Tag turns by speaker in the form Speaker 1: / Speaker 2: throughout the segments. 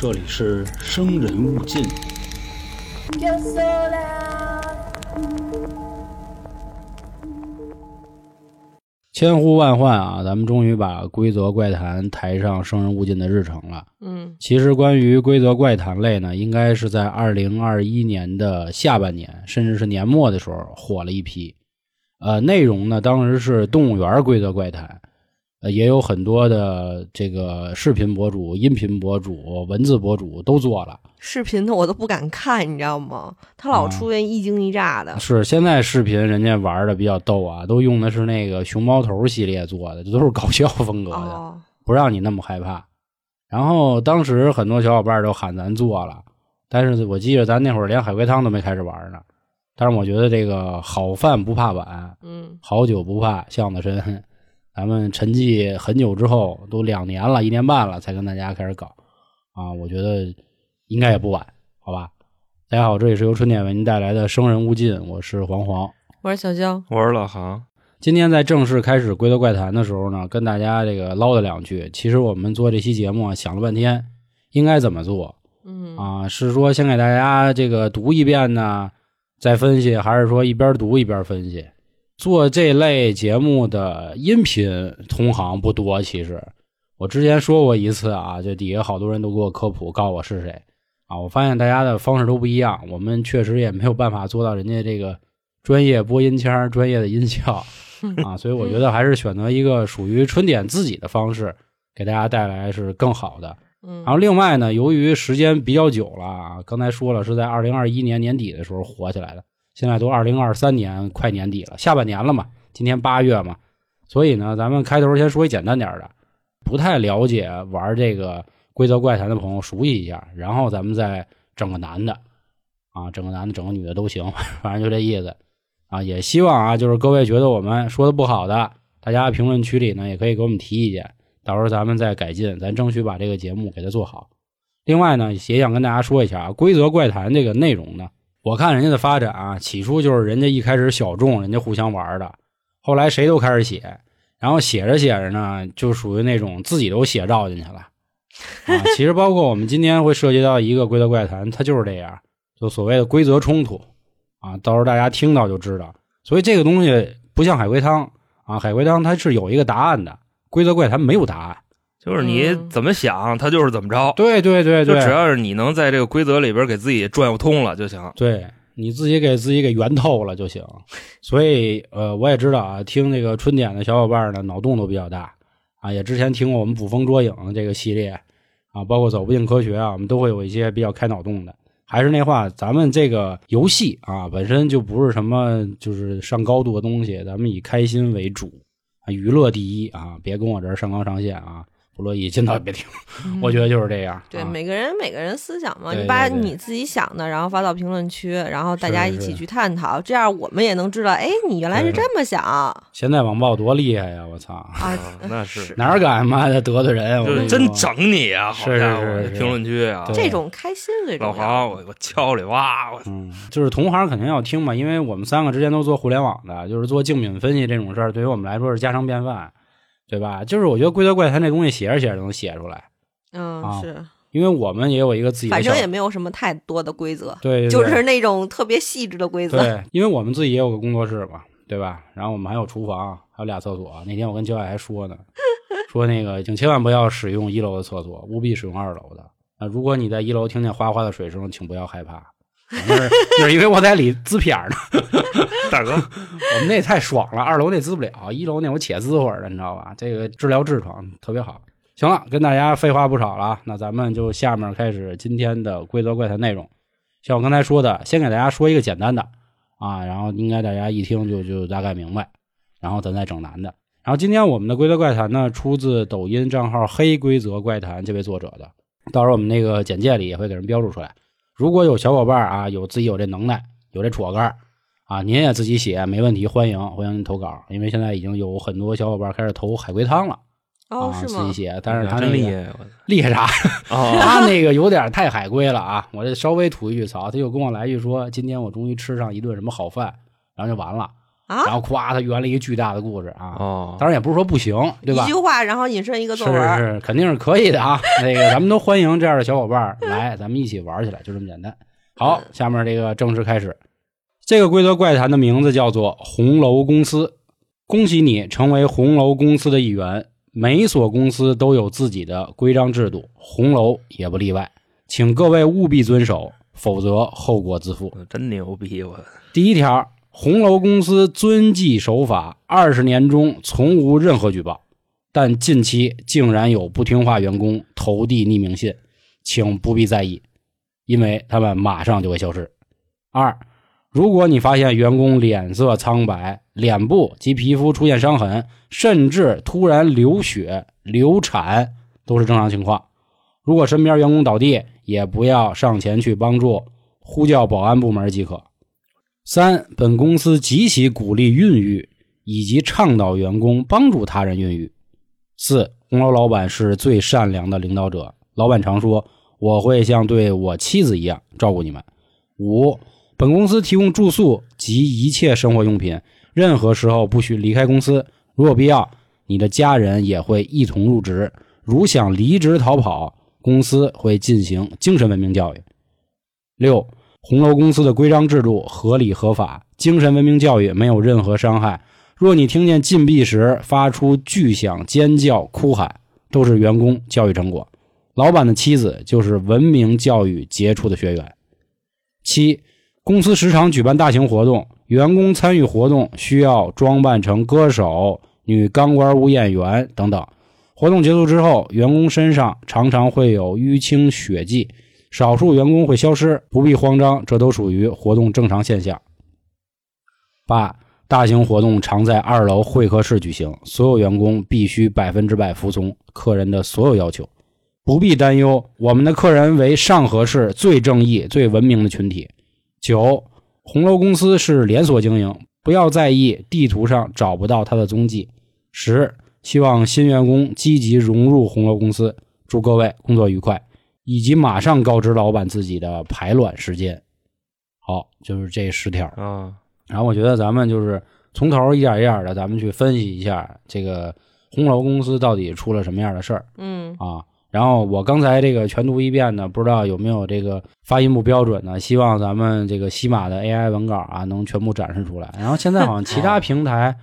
Speaker 1: 这里是生人勿近。
Speaker 2: Yo sola.
Speaker 1: 千呼万唤啊，咱们终于把规则怪谈抬上生人勿近的日程了。
Speaker 3: 嗯
Speaker 1: 其实关于规则怪谈类呢，应该是在二零二一年的下半年，甚至是年末的时候火了一批。呃，内容呢当时是动物园规则怪谈，呃，也有很多的这个视频博主、音频博主、文字博主都做了。
Speaker 3: 视频的我都不敢看，你知道吗？他老
Speaker 1: 啊
Speaker 3: 出现一惊一乍的。
Speaker 1: 是现在视频人家玩的比较逗啊，都用的是那个熊猫头系列做的，这都是搞笑风格的。
Speaker 3: 哦，
Speaker 1: 不让你那么害怕。然后当时很多小伙伴都喊咱做了，但是我记得咱那会儿连海龟汤都没开始玩呢。但是我觉得这个好饭不怕晚，
Speaker 3: 嗯
Speaker 1: 好酒不怕巷子深。咱们沉寂很久之后，都两年了，一年半了，才跟大家开始搞啊。我觉得应该也不晚，好吧？大家好，这里是由春点为您带来的《生人勿近》，我是黄黄。
Speaker 3: 我是小江。
Speaker 4: 我是老航，
Speaker 1: 今天在正式开始规则怪谈的时候呢，跟大家这个唠叨两句。其实我们做这期节目啊，想了半天，应该怎么做
Speaker 3: 嗯
Speaker 1: 啊？是说先给大家这个读一遍呢，再分析，还是说一边读一边分析？做这类节目的音频同行不多，其实我之前说过一次啊，就底下好多人都给我科普，告诉我是谁啊。我发现大家的方式都不一样，我们确实也没有办法做到人家这个专业播音腔、专业的音效。啊，所以我觉得还是选择一个属于春点自己的方式，给大家带来是更好的。
Speaker 3: 嗯，
Speaker 1: 然后另外呢，由于时间比较久了啊，刚才说了是在二零二一年年底的时候火起来的，现在都二零二三年快年底了，下半年了嘛，今天八月嘛，所以呢，咱们开头先说一简单点的，不太了解玩这个规则怪谈的朋友熟悉一下，然后咱们再整个男的啊，整个男的整个女的都行，反正就这意思。啊，也希望啊，就是各位觉得我们说的不好的，大家评论区里呢也可以给我们提意见，到时候咱们再改进，咱争取把这个节目给它做好。另外呢，也想跟大家说一下啊，规则怪谈这个内容呢，我看人家的发展啊，起初就是人家一开始小众，人家互相玩的，后来谁都开始写，然后写着写着呢，就属于那种自己都写照进去了。啊，其实包括我们今天会涉及到一个规则怪谈，它就是这样，就所谓的规则冲突。啊，到时候大家听到就知道。所以这个东西不像海龟汤啊，海龟汤它是有一个答案的，规则怪谈没有答案。
Speaker 4: 就是你
Speaker 3: 嗯
Speaker 4: 怎么想，他就是怎么着，
Speaker 1: 对对对对，
Speaker 4: 就只要是你能在这个规则里边给自己转悠通了就行。
Speaker 1: 对你自己给自己给圆透了就行。所以呃，我也知道啊，听这个春点的小伙伴呢，脑洞都比较大啊，也之前听过我们捕风捉影这个系列啊，包括走不进科学啊，我们都会有一些比较开脑洞的。还是那话，咱们这个游戏啊，本身就不是什么就是上高度的东西，咱们以开心为主，啊，娱乐第一啊，别跟我这儿上纲上线啊，不乐意尽早别听，我觉得就是这样。
Speaker 3: 对
Speaker 1: 啊
Speaker 3: 每个人每个人思想嘛，
Speaker 1: 对
Speaker 3: 你把
Speaker 1: 对对
Speaker 3: 你自己想的，然后发到评论区，然后大家一起去探讨，这样我们也能知道，哎，你原来是这么想啊！
Speaker 1: 现在网暴多厉害呀！我操，
Speaker 4: 啊那是
Speaker 1: 哪儿敢妈的得罪人？我
Speaker 4: 真整你啊！好
Speaker 1: 是
Speaker 4: 家伙，
Speaker 1: 是是
Speaker 4: 评论区啊，
Speaker 3: 这种开心最重要。
Speaker 4: 老黄，我我敲里哇，我
Speaker 1: 嗯，就是同行肯定要听嘛，因为我们三个之前都做互联网的，就是做竞品分析这种事儿，对于我们来说是家常便饭，对吧？就是我觉得规则怪谈这东西写着写着就能写出来，
Speaker 3: 嗯，
Speaker 1: 啊
Speaker 3: 是，
Speaker 1: 因为我们也有一个自己的
Speaker 3: 反正，也没有什么太多的规则，
Speaker 1: 对对对
Speaker 3: 就是那种特别细致的规则。
Speaker 1: 对，因为我们自己也有个工作室嘛，对吧？然后我们还有厨房，还有俩厕所。那天我跟焦爱还说呢，说那个请千万不要使用一楼的厕所，务必使用二楼的。啊，如果你在一楼听见哗哗的水声，请不要害怕，就是因为我在里滋片儿呢。
Speaker 4: 大哥，
Speaker 1: 我们那太爽了，二楼那滋不了，一楼那我且滋会儿的，你知道吧？这个治疗痔疮特别好。行了，跟大家废话不少了啊，那咱们就下面开始今天的规则怪谈内容。像我刚才说的，先给大家说一个简单的啊，然后应该大家一听就就大概明白，然后咱再整难的。然后今天我们的规则怪谈呢，出自抖音账号“黑规则怪谈”这位作者的，到时候我们那个简介里也会给人标注出来。如果有小伙伴啊，有自己有这能耐，有这戳杆啊，您也自己写没问题，欢迎欢迎您投稿，因为现在已经有很多小伙伴开始投海龟汤了。
Speaker 3: 哦，
Speaker 1: 啊，
Speaker 3: 是吗？
Speaker 1: 自己写，但是他那个
Speaker 4: 厉害，
Speaker 1: 厉害啥？
Speaker 4: 哦，
Speaker 1: 他那个有点太海龟了啊！我这稍微吐一句槽，他又跟我来一句说：“今天我终于吃上一顿什么好饭。”然后就完了
Speaker 3: 啊
Speaker 1: 然后夸他圆了一个巨大的故事啊。
Speaker 4: 哦，
Speaker 1: 当然也不是说不行，对吧
Speaker 3: 一句？话，然后引申一个
Speaker 1: 是
Speaker 3: 作文。
Speaker 1: 是是，肯定是可以的啊。那个咱们都欢迎这样的小伙伴来，咱们一起玩起来，就这么简单。好，下面这个正式开始。这个规则怪谈的名字叫做红楼公司。恭喜你成为红楼公司的一员。每所公司都有自己的规章制度，红楼也不例外。请各位务必遵守，否则后果自负。
Speaker 4: 真牛逼！我
Speaker 1: 第一条，红楼公司遵纪守法，二十年中从无任何举报，但近期竟然有不听话员工投递匿名信，请不必在意，因为他们马上就会消失。二，如果你发现员工脸色苍白、脸部及皮肤出现伤痕，甚至突然流血、流产，都是正常情况。如果身边员工倒地，也不要上前去帮助，呼叫保安部门即可。三，本公司极其鼓励孕育，以及倡导员工帮助他人孕育。四，红楼老板是最善良的领导者，老板常说我会像对我妻子一样照顾你们。五，本公司提供住宿及一切生活用品，任何时候不许离开公司，如有必要，你的家人也会一同入职。如想离职逃跑，公司会进行精神文明教育。六，红楼公司的规章制度合理合法，精神文明教育没有任何伤害。若你听见禁闭时发出巨响、尖叫、哭喊，都是员工教育成果。老板的妻子就是文明教育杰出的学员。七，公司时常举办大型活动，员工参与活动需要装扮成歌手、女钢管舞演员等等。活动结束之后，员工身上常常会有淤青血迹，少数员工会消失，不必慌张，这都属于活动正常现象。八，大型活动常在二楼会客室举行，所有员工必须百分之百服从客人的所有要求，不必担忧，我们的客人为上河市最正义、最文明的群体。九，红楼公司是连锁经营，不要在意地图上找不到它的踪迹。十，希望新员工积极融入红楼公司，祝各位工作愉快，以及马上告知老板自己的排卵时间。好，就是这十条。
Speaker 4: 啊，
Speaker 1: 然后我觉得咱们就是从头一点一点的，咱们去分析一下这个红楼公司到底出了什么样的事儿
Speaker 3: 嗯
Speaker 1: 啊。然后我刚才这个全读一遍呢，不知道有没有这个发音不标准呢？希望咱们这个西马的 AI 文稿啊，能全部展示出来。然后现在好像其他平台，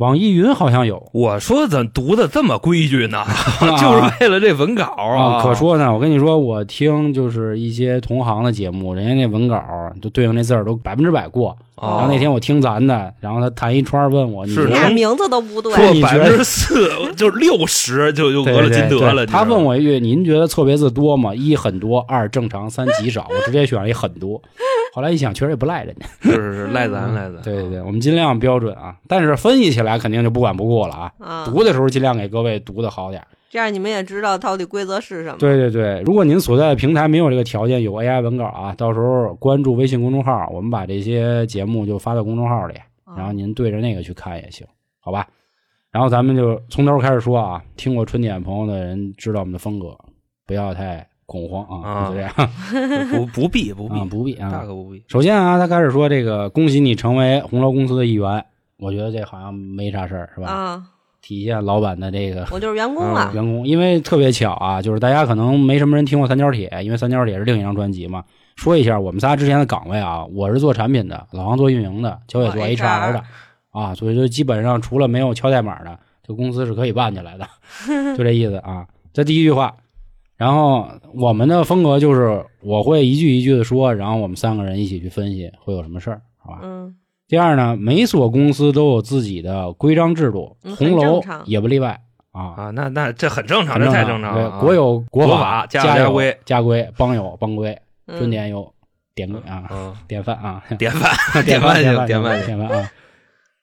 Speaker 1: 网易云好像有
Speaker 4: 我说怎么读的这么规矩呢？就是为了这文稿
Speaker 1: 啊，可说呢。我跟你说，我听就是一些同行的节目，人家那文稿就对应那字儿都百分之百过。
Speaker 4: 哦
Speaker 1: 然后那天我听咱的，然后他弹一串问我，你
Speaker 3: 俩名字都不对，
Speaker 4: 说百分之四 就是六十就就
Speaker 1: 对
Speaker 4: 俄了金德了。
Speaker 1: 他问我一句：“您觉得错别字多吗？一很多，二正常，三极少。”我直接选了一很多。后来一想，确实也不赖人家。
Speaker 4: 是是是赖咱赖咱。
Speaker 1: 对对对，我们尽量标准啊，但是分析起来肯定就不管不顾了啊。
Speaker 3: 啊，
Speaker 1: 读的时候尽量给各位读的好点儿。
Speaker 3: 这样你们也知道到底规则是什么。
Speaker 1: 对对对，如果您所在的平台没有这个条件，有 AI 文稿啊，到时候关注微信公众号，我们把这些节目就发到公众号里，
Speaker 3: 啊
Speaker 1: 然后您对着那个去看也行，好吧？然后咱们就从头开始说啊，听过春点朋友的人知道我们的风格，不要太恐慌啊，
Speaker 4: 啊
Speaker 1: 就这样
Speaker 4: 不不必不
Speaker 1: 啊，
Speaker 4: 必，
Speaker 1: 不必啊
Speaker 4: 大。可不必。
Speaker 1: 首先啊，他开始说这个恭喜你成为红楼公司的一员，我觉得这好像没啥事儿，是吧？
Speaker 3: 啊，
Speaker 1: 体现老板的这个
Speaker 3: 我就是员工
Speaker 4: 啊
Speaker 3: 了。
Speaker 1: 员工，因为特别巧啊，就是大家可能没什么人听过三角铁，因为三角铁是另一张专辑嘛。说一下我们仨之前的岗位啊，我是做产品的，老王做运营的，乔野做 HR 的啊，所以就基本上除了没有敲代码的，这公司是可以办起来的，就这意思啊。这第一句话，然后我们的风格就是我会一句一句的说，然后我们三个人一起去分析会有什么事儿，好吧？
Speaker 3: 嗯
Speaker 1: 第二呢，每所公司都有自己的规章制度，
Speaker 3: 嗯
Speaker 1: 红楼也不例外啊。
Speaker 4: 啊，那那这很正常，这太
Speaker 1: 正
Speaker 4: 常了啊。
Speaker 1: 国有国
Speaker 4: 国
Speaker 1: 法，
Speaker 4: 家
Speaker 1: 家
Speaker 4: 规
Speaker 1: 家规，邦有邦规，
Speaker 3: 嗯
Speaker 1: 春典有典规啊，
Speaker 4: 嗯，
Speaker 1: 典范啊，
Speaker 4: 典范，
Speaker 1: 典
Speaker 4: 范
Speaker 1: 典
Speaker 4: 范
Speaker 1: 典范啊。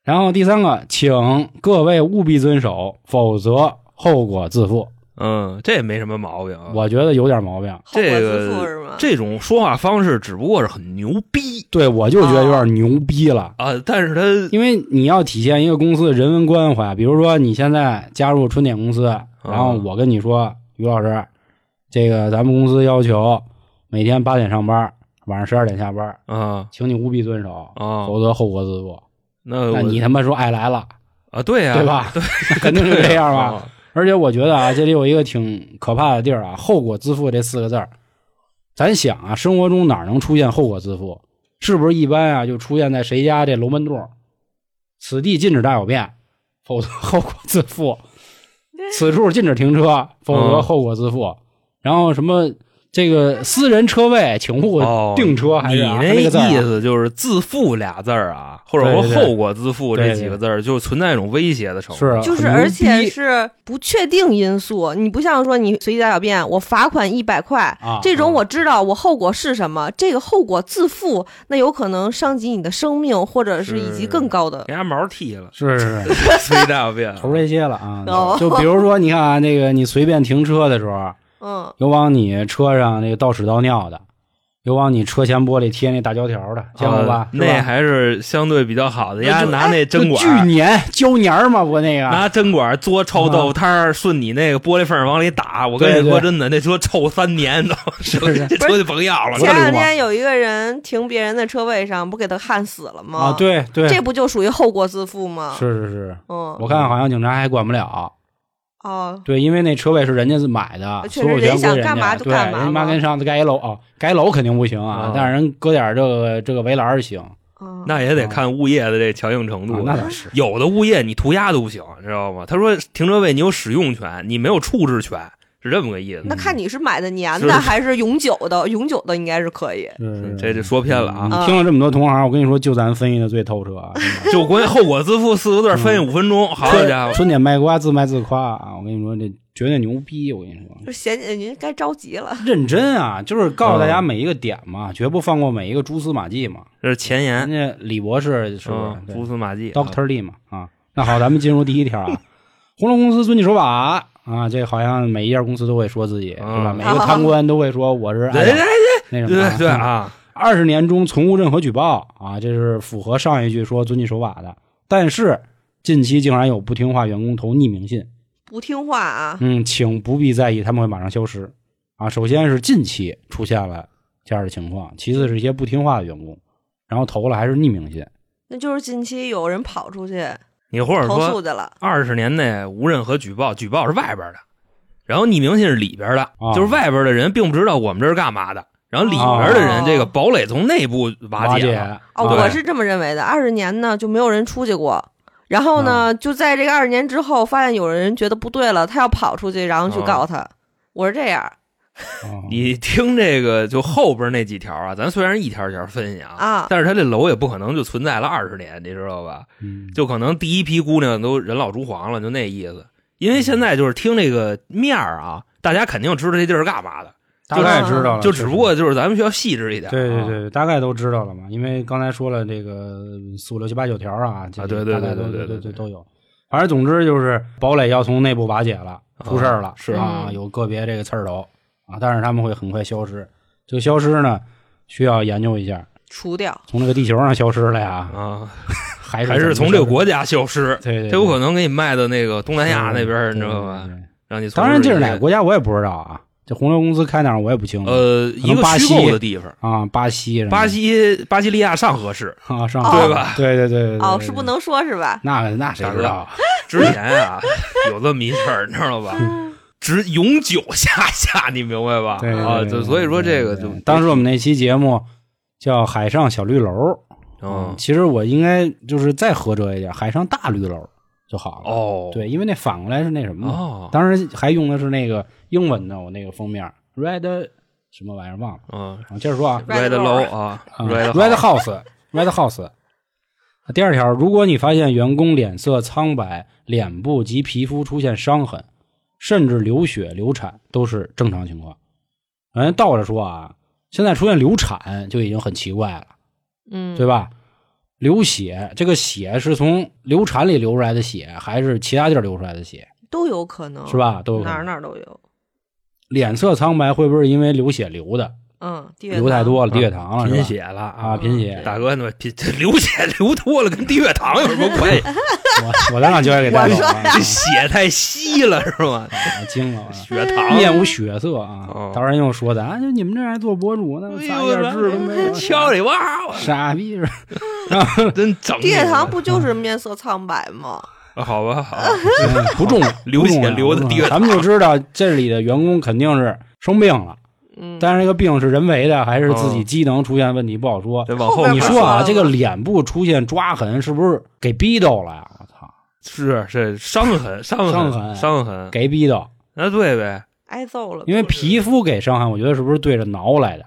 Speaker 1: 然后第三个，请各位务必遵守，否则后果自负。
Speaker 4: 嗯，这也没什么毛病啊。
Speaker 1: 我觉得有点毛病。
Speaker 3: 后果
Speaker 4: 这
Speaker 3: 自负是吗？
Speaker 4: 个这种说话方式只不过是很牛逼
Speaker 1: 对我就觉得有点牛逼了。
Speaker 4: 啊，但是他
Speaker 1: 因为你要体现一个公司的人文关怀，比如说你现在加入春点公司，然后我跟你说，于老师，这个咱们公司要求每天八点上班，晚上十二点下班，
Speaker 4: 啊
Speaker 1: 请你务必遵守，
Speaker 4: 啊，
Speaker 1: 否则后果自负。
Speaker 4: 那
Speaker 1: 那你他妈说爱来了，
Speaker 4: 啊，对呀，
Speaker 1: 对吧？对 肯定是这样吧。
Speaker 4: 啊
Speaker 1: 而且我觉得啊，这里有一个挺可怕的地儿啊，“后果自负”这四个字儿，咱想啊，生活中哪能出现后果自负？是不是一般啊，就出现在谁家这楼门洞儿？此地禁止大小便，否则后果自负；此处禁止停车，否则
Speaker 4: 嗯
Speaker 1: 后果自负。然后什么这个私人车位，请勿
Speaker 4: 哦，
Speaker 1: 订车，还是啊
Speaker 4: 你
Speaker 1: 那
Speaker 4: 意思就是“自负”俩字儿啊，或者说“
Speaker 1: 对对对
Speaker 4: 后果自负”这几个字儿，就存在一种威胁的成分。
Speaker 1: 是啊
Speaker 3: 就是，而且是不确定因素。你不像说你随地大小便，我罚款一百块，
Speaker 1: 啊，
Speaker 3: 这种
Speaker 1: 啊
Speaker 3: 我知道我后果是什么，这个后果自负，那有可能伤及你的生命，或者是以及更高的。
Speaker 4: 给人家毛剃了，
Speaker 1: 是是是。
Speaker 4: 随地大小便。
Speaker 1: 头这些了啊
Speaker 3: 哦，
Speaker 1: 就比如说，你看啊，那个你随便停车的时候，
Speaker 3: 嗯，
Speaker 1: 有往你车上那个倒屎倒尿的，有往你车前玻璃贴那大胶条的，见过吧
Speaker 4: 啊？
Speaker 1: 吧
Speaker 4: 那还是相对比较好的，人家拿那针管
Speaker 1: 就巨粘胶粘儿嘛，不那个
Speaker 4: 拿针管嘬臭豆腐摊儿，顺你那个玻璃缝往里打。我跟你说真的，那车臭三年都，
Speaker 1: 是不是
Speaker 4: 这车就甭要了。
Speaker 3: 前两天有一个人停别人的车位上，不给他焊死了吗？
Speaker 1: 啊，，对对，
Speaker 3: 这不就属于后果自负吗？
Speaker 1: 是是是，
Speaker 3: 嗯，
Speaker 1: 我看好像警察还管不了，
Speaker 3: 哦，
Speaker 1: 对，因为那车位是人家买的，所有权归
Speaker 3: 人
Speaker 1: 家
Speaker 3: 干
Speaker 1: 对，人家妈
Speaker 3: 嘛
Speaker 1: 跟上次盖一楼啊，盖楼肯定不行啊
Speaker 4: 啊，
Speaker 1: 但是人搁点这个这个围栏儿行，
Speaker 3: 嗯
Speaker 4: 那也得看物业的这强硬程
Speaker 1: 啊
Speaker 4: 度。
Speaker 1: 那倒是，
Speaker 4: 有的物业你涂鸦都不行，知道吗？他说停车位你有使用权，你没有处置权，是这么个意思。
Speaker 3: 那看你是买的年
Speaker 4: 是
Speaker 3: 的 还是永久的，永久的应该是可以。
Speaker 1: 是
Speaker 4: 这这说偏了啊！
Speaker 1: 听了这么多同行，我跟你说，就咱分析的最透彻啊！
Speaker 4: 就关于后果自负四个字分析五分钟，好家伙！
Speaker 1: 春天卖瓜，自卖自夸啊！我跟你说，这绝对牛逼！我跟你说，
Speaker 3: 就嫌您该着急了。
Speaker 1: 认真啊，就是告诉大
Speaker 4: 嗯
Speaker 1: 家每一个点嘛，绝不放过每一个蛛丝马迹嘛。
Speaker 4: 这是前
Speaker 1: 人
Speaker 4: 言，
Speaker 1: 家李博士是
Speaker 4: 蛛丝马迹。
Speaker 1: ？Doctor Lee 嘛啊。那好，咱们进入第一条啊。红龙公司遵纪守法啊，这好像每一家公司都会说自己是吧？
Speaker 4: 嗯
Speaker 1: 每个贪官都会说我是
Speaker 4: 对
Speaker 1: 爱党那什么
Speaker 4: 对对啊，
Speaker 1: 二十年中从无任何举报啊，这是符合上一句说遵纪守法的。但是近期竟然有不听话员工投匿名信，
Speaker 3: 不听话啊，
Speaker 1: 嗯，请不必在意，他们会马上消失啊。首先是近期出现了这样的情况，其次是一些不听话的员工，然后投了还是匿名信，
Speaker 3: 那就是近期有人跑出去
Speaker 4: 你或者
Speaker 3: 投诉
Speaker 4: 说
Speaker 3: 去了。
Speaker 4: 二十年内无任何举报，举报是外边的，然后匿名信是里边的，
Speaker 1: 啊
Speaker 4: 就是外边的人并不知道我们这是干嘛的，然后里边的人
Speaker 3: 哦
Speaker 4: 这个堡垒从内部瓦
Speaker 1: 瓦解
Speaker 4: 解了。
Speaker 3: 哦，
Speaker 1: 啊
Speaker 3: 我是这么认为的。二十年呢就没有人出去过，然后呢，就在这个二十年之后，发现有人觉得不对了，他要跑出去，然后去告他。我是这样
Speaker 1: 啊
Speaker 4: 你听这个就后边那几条啊，咱虽然一条一条分析啊，
Speaker 3: 啊，
Speaker 4: 但是他这楼也不可能就存在了二十年，你知道吧？
Speaker 1: 嗯
Speaker 4: 就可能第一批姑娘都人老珠黄了，就那意思。因为现在就是听这个面儿啊，大家肯定知道这地儿是干嘛的，
Speaker 1: 大概知道了，
Speaker 4: 就只不过就是咱们需要细致一点、啊。
Speaker 1: 对对对，大概都知道了嘛，因为刚才说了这个四五六七八九条啊，
Speaker 4: 啊对对对对对对
Speaker 1: 都都有。反正总之就是堡垒要从内部瓦解了，出事儿了，
Speaker 4: 是
Speaker 1: 啊，
Speaker 3: 嗯
Speaker 1: 有个别这个刺儿头啊，但是他们会很快消失。这个消失呢，需要研究一下，
Speaker 3: 除掉。
Speaker 1: 从这个地球上消失了呀，
Speaker 4: 啊，
Speaker 1: 还是
Speaker 4: 还是从这个国家消失，
Speaker 1: 对对，
Speaker 4: 这有可能给你卖到那个东南亚那边，你知道吧？让你
Speaker 1: 当然这是哪个国家我也不知道啊，这红牛公司开哪儿我也不清楚。
Speaker 4: 呃，一个虚
Speaker 1: 巴西
Speaker 4: 构的地方，
Speaker 1: 啊，巴西
Speaker 4: 巴西巴西利亚上合市。
Speaker 1: 啊，上
Speaker 3: 哦
Speaker 4: 对吧
Speaker 1: 对对对对对
Speaker 3: 哦，
Speaker 1: 对
Speaker 3: 是不能说是吧？
Speaker 1: 那那谁知道啊？
Speaker 4: 之前啊，有这么一事儿，你知道吧？只永久下下，你明白吧？
Speaker 1: 对对
Speaker 4: 啊，就所以说这个就
Speaker 1: 当时我们那期节目叫《海上小绿楼》，
Speaker 4: 嗯
Speaker 1: 其实我应该就是再合辙一点，《海上大绿楼》就好了。
Speaker 4: 哦，
Speaker 1: 对，因为那反过来是那什么，
Speaker 4: 哦，
Speaker 1: 当时还用的是那个英文的我那个封面，Red 什么玩意儿忘了。
Speaker 4: 嗯
Speaker 1: 啊，接着说啊
Speaker 4: Red Low 啊
Speaker 1: 啊
Speaker 4: ，Red，Red
Speaker 1: House，Red House。第二条，如果你发现员工脸色苍白、脸部及皮肤出现伤痕，甚至流血、流产，都是正常情况。嗯，倒着说啊，现在出现流产就已经很奇怪了，
Speaker 3: 嗯，
Speaker 1: 对吧？流血，这个血是从流产里流出来的血，还是其他地儿流出来的血，
Speaker 3: 都有可能，
Speaker 1: 是？吧？都有可
Speaker 3: 哪儿
Speaker 1: 能。
Speaker 3: 哪儿都有。
Speaker 1: 脸色苍白会不会是因为流血流的？
Speaker 3: 嗯，
Speaker 1: 流太多了，低血糖了，
Speaker 4: 贫血了
Speaker 1: 啊，贫血。
Speaker 4: 大哥，那贫流血流多了，跟低血糖有什么关系？
Speaker 1: 我我再让教练给带走
Speaker 3: 我说
Speaker 4: 血太稀了是吧？
Speaker 1: 我惊了，啊。
Speaker 4: 血糖。
Speaker 1: 面无血色啊。
Speaker 4: 哦！
Speaker 1: 当人又说咱啊，就你们这还做博主呢，
Speaker 4: 哎
Speaker 1: 撒一点痣都没有，
Speaker 4: 敲里哇，
Speaker 1: 傻逼是吧？
Speaker 4: 真整
Speaker 3: 地月糖不就是面色苍白吗？
Speaker 4: 啊好吧，好
Speaker 1: 不重 要，
Speaker 4: 流血流的低血糖
Speaker 1: 咱们就知道这里的员工肯定是生病了，
Speaker 3: 嗯，
Speaker 1: 但是这个病是人为的还是自己
Speaker 4: 哦
Speaker 1: 机能出现问题不好说。
Speaker 4: 这往后
Speaker 1: 你说啊，这个脸部出现抓痕是不是给逼到了呀？我操，
Speaker 4: 是是伤痕，伤
Speaker 1: 伤
Speaker 4: 痕，伤痕，
Speaker 1: 给逼到，
Speaker 4: 那对呗，
Speaker 3: 挨揍了，
Speaker 1: 因为皮肤给伤痕，我觉得是不是对着挠来的？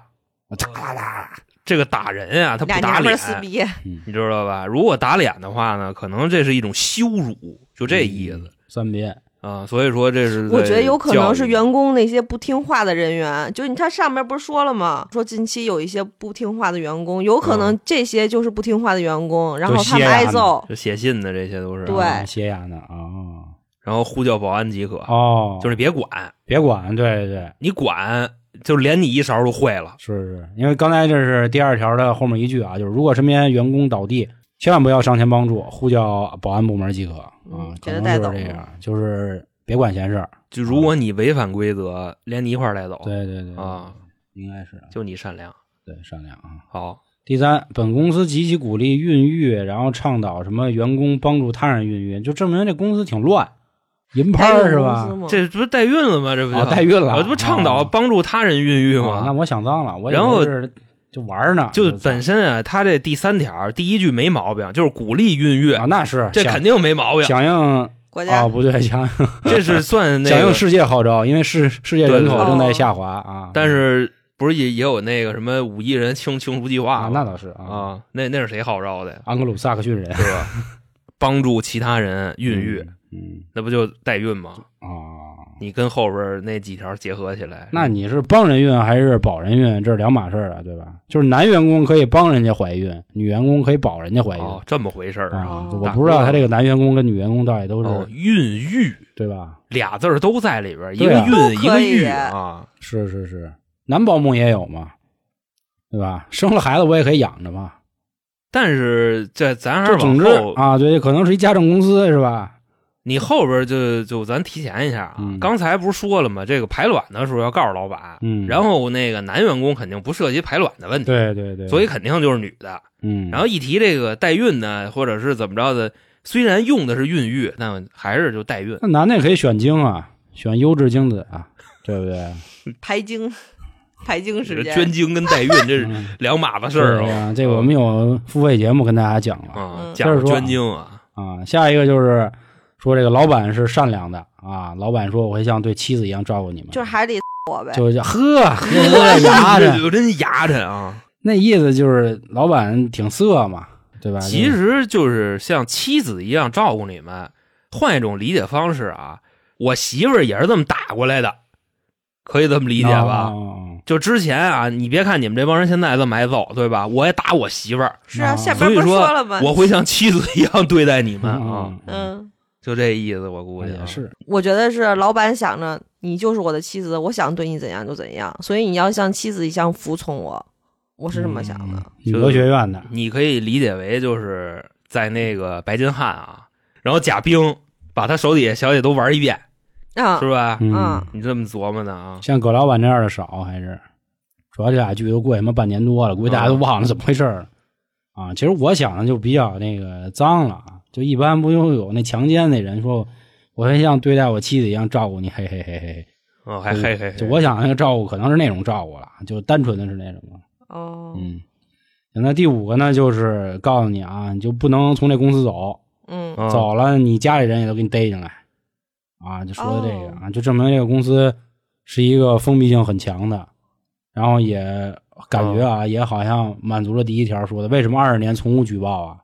Speaker 1: 哒哒哒，
Speaker 4: 这个打人啊，他不打脸你知道吧？如果打脸的话呢，可能这是一种羞辱，就这意思
Speaker 1: 三别
Speaker 4: 啊。所以说这是
Speaker 3: 我觉得有可能是员工那些不听话的人员，就你他上面不是说了吗？说近期有一些不听话的员工，有可能这些就是不听话的员工，然后他们挨揍。
Speaker 4: 就写信的这些都是
Speaker 3: 对
Speaker 1: 啊斜眼的啊。
Speaker 4: 然后呼叫保安即可，
Speaker 1: 哦，
Speaker 4: 就是别管，
Speaker 1: 别管，对对对，
Speaker 4: 你管就连你一勺都会了。
Speaker 1: 是是，因为刚才这是第二条的后面一句啊，就是如果身边员工倒地，千万不要上前帮助，呼叫保安部门即可啊
Speaker 3: 嗯，
Speaker 1: 可能就是这样，就是别管闲事儿。
Speaker 4: 就如果你违反规则，连你一块儿带走，
Speaker 1: 对对对
Speaker 4: 啊，
Speaker 1: 应该是
Speaker 4: 就你善良。
Speaker 1: 对善良啊。
Speaker 4: 好，
Speaker 1: 第三，本公司极其鼓励孕育，然后倡导什么员工帮助他人孕育，就证明这公司挺乱，银牌是吧？
Speaker 4: 这不是代孕了吗？这不就
Speaker 1: 哦，代孕了，
Speaker 4: 我这不倡导
Speaker 1: 啊
Speaker 4: 帮助他人孕育
Speaker 1: 哦那？我想脏了，我
Speaker 4: 然后
Speaker 1: 就玩呢，
Speaker 4: 就本身啊，他这第三条第一句没毛病，就是鼓励孕育，
Speaker 1: 啊，那是
Speaker 4: 这肯定没毛病。
Speaker 1: 响应
Speaker 3: 国家
Speaker 1: 哦，不对，响应
Speaker 4: 这是算 那个，
Speaker 1: 响应世界号召，因为世世界人口正在下滑啊。
Speaker 4: 但是不是也也有那个什么五亿人清清除计划
Speaker 1: 啊，那倒是啊，
Speaker 4: 啊，那那是谁号召的呀？
Speaker 1: 安格鲁萨克逊人
Speaker 4: 是吧？帮助其他人孕育，
Speaker 1: 嗯
Speaker 4: 那不就代孕吗？
Speaker 1: 啊，
Speaker 4: 你跟后边那几条结合起来，
Speaker 1: 那你是帮人运还是保人运？这是两码事儿啊，对吧？就是男员工可以帮人家怀孕，女员工可以保人家怀孕
Speaker 4: 哦，这么回事儿
Speaker 1: 啊。
Speaker 3: 哦
Speaker 1: 我不知道他这个男员工跟女员工到底都
Speaker 4: 哦，
Speaker 1: 是
Speaker 4: 孕育
Speaker 1: 对吧？
Speaker 4: 俩字儿都在里边儿，一个孕
Speaker 3: 都
Speaker 4: 一个育啊。
Speaker 1: 是是是，男保姆也有嘛，对吧？生了孩子我也可以养着嘛。
Speaker 4: 但是这咱还
Speaker 1: 是总之
Speaker 4: 往后，
Speaker 1: 啊，对，可能是一家政公司是吧？
Speaker 4: 你后边就就咱提前一下啊。
Speaker 1: 嗯
Speaker 4: 刚才不是说了吗？这个排卵的时候要告诉老板，
Speaker 1: 嗯，
Speaker 4: 然后那个男员工肯定不涉及排卵的问题，
Speaker 1: 对对对，
Speaker 4: 所以肯定就是女的。
Speaker 1: 嗯，
Speaker 4: 然后一提这个代孕呢，或者是怎么着的，虽然用的是孕育，但还是就代孕。
Speaker 1: 那男的也可以选精啊，选优质精子啊，对不对？
Speaker 3: 排精，排精时间，
Speaker 4: 捐精跟代孕这是
Speaker 1: 嗯
Speaker 4: 两码子事儿
Speaker 1: 是
Speaker 4: 啊。
Speaker 1: 这个我们有付费节目跟大家讲了
Speaker 4: 啊，
Speaker 3: 嗯
Speaker 4: 讲
Speaker 1: 就是说
Speaker 4: 捐精啊，
Speaker 1: 啊。下一个就是说这个老板是善良的啊，老板说我会像对妻子一样照顾你们，
Speaker 3: 就是还得 我呗。
Speaker 1: 就 是呵呵呵牙碜，
Speaker 4: 有真牙碜啊！
Speaker 1: 那意思就是老板挺色嘛，对吧？
Speaker 4: 其实就是像妻子一样照顾你们。换一种理解方式啊，我媳妇儿也是这么打过来的，可以这么理
Speaker 1: 理
Speaker 4: 解吧？
Speaker 1: 哦
Speaker 4: 就之前啊，你别看你们这帮人现在这么挨揍，对吧？我也打我媳妇儿，
Speaker 3: 是啊，
Speaker 1: 哦
Speaker 3: 下边不是
Speaker 4: 所以说
Speaker 3: 了吗？
Speaker 4: 我会像妻子一样对待你们啊，
Speaker 1: 嗯，
Speaker 3: 嗯，
Speaker 4: 就这意思，我估计啊
Speaker 1: 也是，
Speaker 3: 我觉得是老板想着你就是我的妻子，我想对你怎样就怎样，所以你要像妻子一样服从我，我是这么想的。
Speaker 1: 嗯女德学院的，
Speaker 4: 你可以理解为就是在那个白金汉啊，然后贾冰把他手底下小姐都玩一遍，
Speaker 3: 啊
Speaker 4: 是吧？
Speaker 1: 嗯
Speaker 3: 嗯，
Speaker 4: 你这么琢磨的啊？
Speaker 1: 像葛老板这样的少还是？主要这俩剧都过他妈半年多了，估计大家都忘了怎么回事儿了啊。其实我想的就比较那个脏了啊，就一般不就有那强奸那人说，我会像对待我妻子一样照顾你，嘿嘿嘿嘿。
Speaker 4: 哦，还嘿嘿嘿，
Speaker 1: 就我想那个照顾可能是那种照顾了，就单纯的是那种了。
Speaker 3: 哦，
Speaker 1: 嗯，那第五个呢，就是告诉你啊，你就不能从这公司走，
Speaker 3: 嗯。
Speaker 4: 啊
Speaker 1: 走了你家里人也都给你逮进来。啊，就说的这个
Speaker 3: 哦。
Speaker 1: 啊，就证明这个公司是一个封闭性很强的，然后也感觉
Speaker 4: 哦。
Speaker 1: 啊，也好像满足了第一条说的，为什么二十年从无举报啊？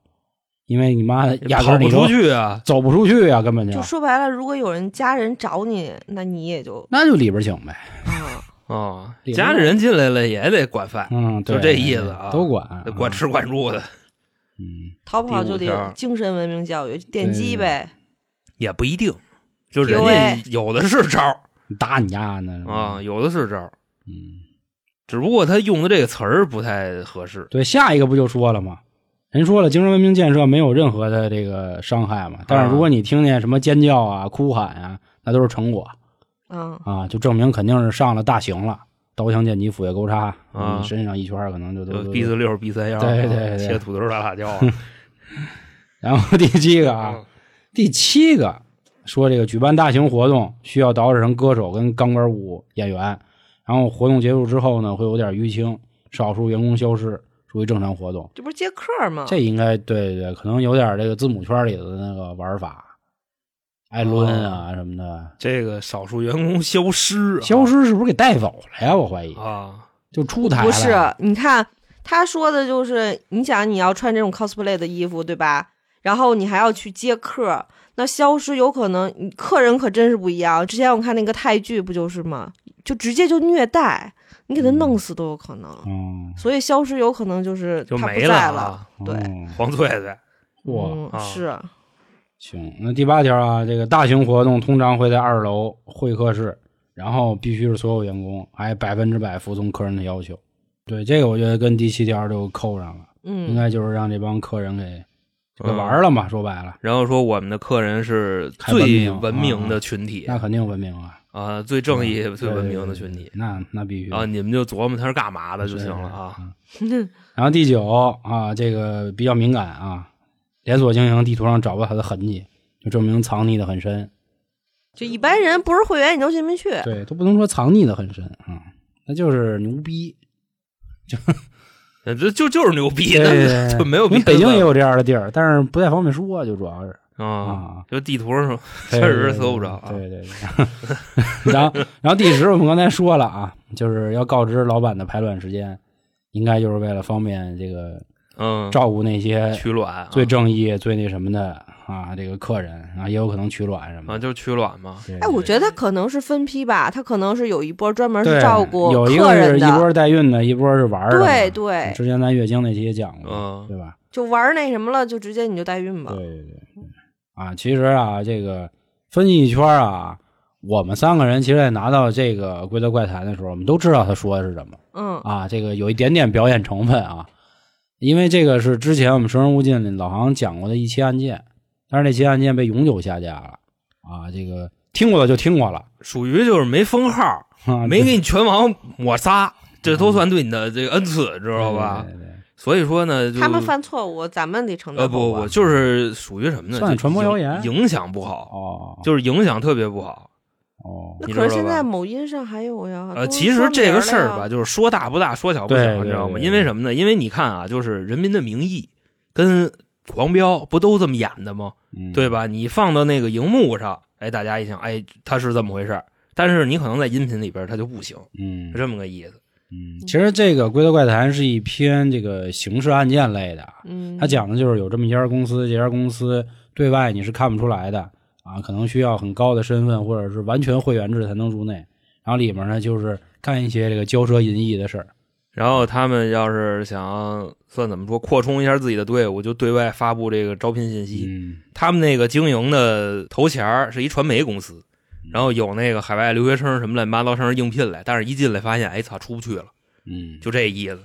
Speaker 1: 因为你妈压根
Speaker 4: 跑不
Speaker 1: 儿你都
Speaker 4: 出去啊！
Speaker 1: 走不出去啊，根本就。
Speaker 3: 就说白了，如果有人家人找你，那你也就
Speaker 1: 那就里边请呗，
Speaker 3: 啊，
Speaker 4: 哦
Speaker 1: 里，边
Speaker 4: 家里人进来了也得管饭，
Speaker 1: 嗯，
Speaker 4: 就这意思啊。
Speaker 1: 都管
Speaker 4: 得管吃管住的，
Speaker 1: 嗯，
Speaker 3: 逃跑就得精神文明教育，电击呗。
Speaker 4: 也不一定，就人家有的是招
Speaker 1: 打你丫呢。
Speaker 4: 啊，，有的是招。
Speaker 1: 嗯，
Speaker 4: 只不过他用的这个词儿不太合适。
Speaker 1: 对，下一个不就说了吗？人说了，精神文明建设没有任何的这个伤害嘛。但是如果你听见什么尖叫啊、哭喊啊，那都是成果
Speaker 3: 嗯，
Speaker 1: 啊，就证明肯定是上了大刑了，刀枪剑戟斧钺钩叉，
Speaker 4: 啊
Speaker 1: 你身上一圈儿可能就都
Speaker 4: B 四六、B 三幺，
Speaker 1: 对对对
Speaker 4: 切土豆大辣椒啊。
Speaker 1: 然后第七个啊，
Speaker 4: 嗯
Speaker 1: 第七个说这个举办大型活动需要捯饬成歌手跟钢管舞演员，然后活动结束之后呢，会有点淤青，少数员工消失，属于正常活动。
Speaker 3: 这不是接客吗？
Speaker 1: 这应该对对，可能有点这个字母圈里的那个玩法，艾伦啊什么的，
Speaker 4: 这个少数员工消失啊，
Speaker 1: 消失是不是给带走了呀？我怀疑
Speaker 4: 啊，
Speaker 1: 就出台了
Speaker 3: 不是，你看他说的就是，你想你要穿这种 cosplay 的衣服，对吧？然后你还要去接客，那消失有可能，你客人可真是不一样。之前我看那个泰剧不就是吗？就直接就虐待，你给他弄死都有可能。
Speaker 1: 嗯，
Speaker 3: 所以消失有可能就是他
Speaker 4: 就没了
Speaker 3: 不在了。
Speaker 4: 啊。
Speaker 3: 对，
Speaker 1: 哦
Speaker 4: 黄翠翠，
Speaker 1: 哇，
Speaker 3: 嗯，
Speaker 4: 啊
Speaker 3: 是
Speaker 1: 行，那第八条啊，这个大型活动通常会在二楼会客室，然后必须是所有员工，还百分之百服从客人的要求。对，这个我觉得跟第七条就扣上了，嗯应
Speaker 3: 嗯，
Speaker 1: 该就是让这帮客人给给
Speaker 4: 嗯
Speaker 1: 玩了嘛，说白了，
Speaker 4: 然后说我们的客人是最
Speaker 1: 文明
Speaker 4: 文明的群体
Speaker 1: 那肯定文明啊，
Speaker 4: 啊，最正义、
Speaker 1: 嗯
Speaker 4: 最文明的群体
Speaker 1: 那那必须
Speaker 4: 啊，你们就琢磨他是干嘛的就行了啊。。
Speaker 1: 然后第九啊，这个比较敏感啊，连锁经营地图上找不到他的痕迹，就证明藏匿的很深。
Speaker 3: 就一般人不是会员你都进不去。
Speaker 1: 对，都不能说藏匿的很深啊，那就是牛逼。
Speaker 4: 就这就就是牛逼，
Speaker 1: 对对
Speaker 4: 那
Speaker 1: 对
Speaker 4: 就没有别的
Speaker 1: 因为北京也有这样的地儿，但是不太方便说，就主要是
Speaker 4: 啊，
Speaker 1: 啊，
Speaker 4: 就地图上 确实搜不着啊。
Speaker 1: 对对对。然后，然后第十我们刚才说了啊，就是要告知老板的排卵时间，应该就是为了方便这个
Speaker 4: 嗯，
Speaker 1: 照顾那些
Speaker 4: 取卵啊
Speaker 1: 最正义、最那什么的啊，这个客人啊，也有可能取卵什么
Speaker 4: 啊，
Speaker 1: 的。
Speaker 4: 就是取卵嘛。
Speaker 1: 对
Speaker 3: 哎，我觉得他可能是分批吧，他可能是有一波专门是照顾
Speaker 1: 有一
Speaker 3: 客人
Speaker 1: 个是一波
Speaker 3: 的，
Speaker 1: 代孕的，一波是玩儿的。
Speaker 3: 对对，
Speaker 1: 之前咱月经那期也讲过，
Speaker 4: 嗯
Speaker 1: 对吧？
Speaker 3: 就玩那什么了，就直接你就代孕吧
Speaker 1: 对。对对。啊，其实啊，这个分析一圈啊，我们三个人其实在拿到这个《规则怪谈》的时候，我们都知道他说的是什么
Speaker 3: 嗯
Speaker 1: 啊。这个有一点点表演成分啊，因为这个是之前我们《生人勿近》里老航讲过的一期案件，但是那期案件被永久下架了啊。这个听过的就听过了，
Speaker 4: 属于就是没封号，
Speaker 1: 啊、
Speaker 4: 没给你全网抹杀，这都算对你的这个恩赐，知道吧？
Speaker 1: 对对对
Speaker 4: 所以说呢，
Speaker 3: 他们犯错误，咱们得承担
Speaker 4: 呃不不，就是属于什么呢？
Speaker 1: 算
Speaker 4: 就
Speaker 1: 传播谣言
Speaker 4: 影影响不好，
Speaker 1: 哦，
Speaker 4: 就是影响特别不好。
Speaker 1: 哦，
Speaker 3: 那可是现在某音上还有呀。
Speaker 4: 呃，其实这个事儿吧，就是说大不大，说小不小，你知道吗？因为什么呢？因为你看啊，就是《人民的名义》跟《狂飙》不都这么演的吗？
Speaker 1: 嗯
Speaker 4: 对吧？你放到那个荧幕上，哎，大家一想，哎，他是这么回事儿但是你可能在音频里边他就不行，
Speaker 1: 嗯
Speaker 4: 是这么个意思。
Speaker 1: 嗯，其实这个《规则怪谈》是一篇这个刑事案件类的啊，
Speaker 3: 嗯，
Speaker 1: 它讲的就是有这么一家公司，这家公司对外你是看不出来的啊，可能需要很高的身份或者是完全会员制才能入内。然后里面呢就是干一些这个骄奢淫逸的事儿。
Speaker 4: 然后他们要是想算怎么说，扩充一下自己的队伍，就对外发布这个招聘信息。
Speaker 1: 嗯
Speaker 4: 他们那个经营的头衔是一传媒公司，然后有那个海外留学生什么乱七八糟生应聘来，但是一进来发现，哎操，出不去了，
Speaker 1: 嗯，
Speaker 4: 就这意思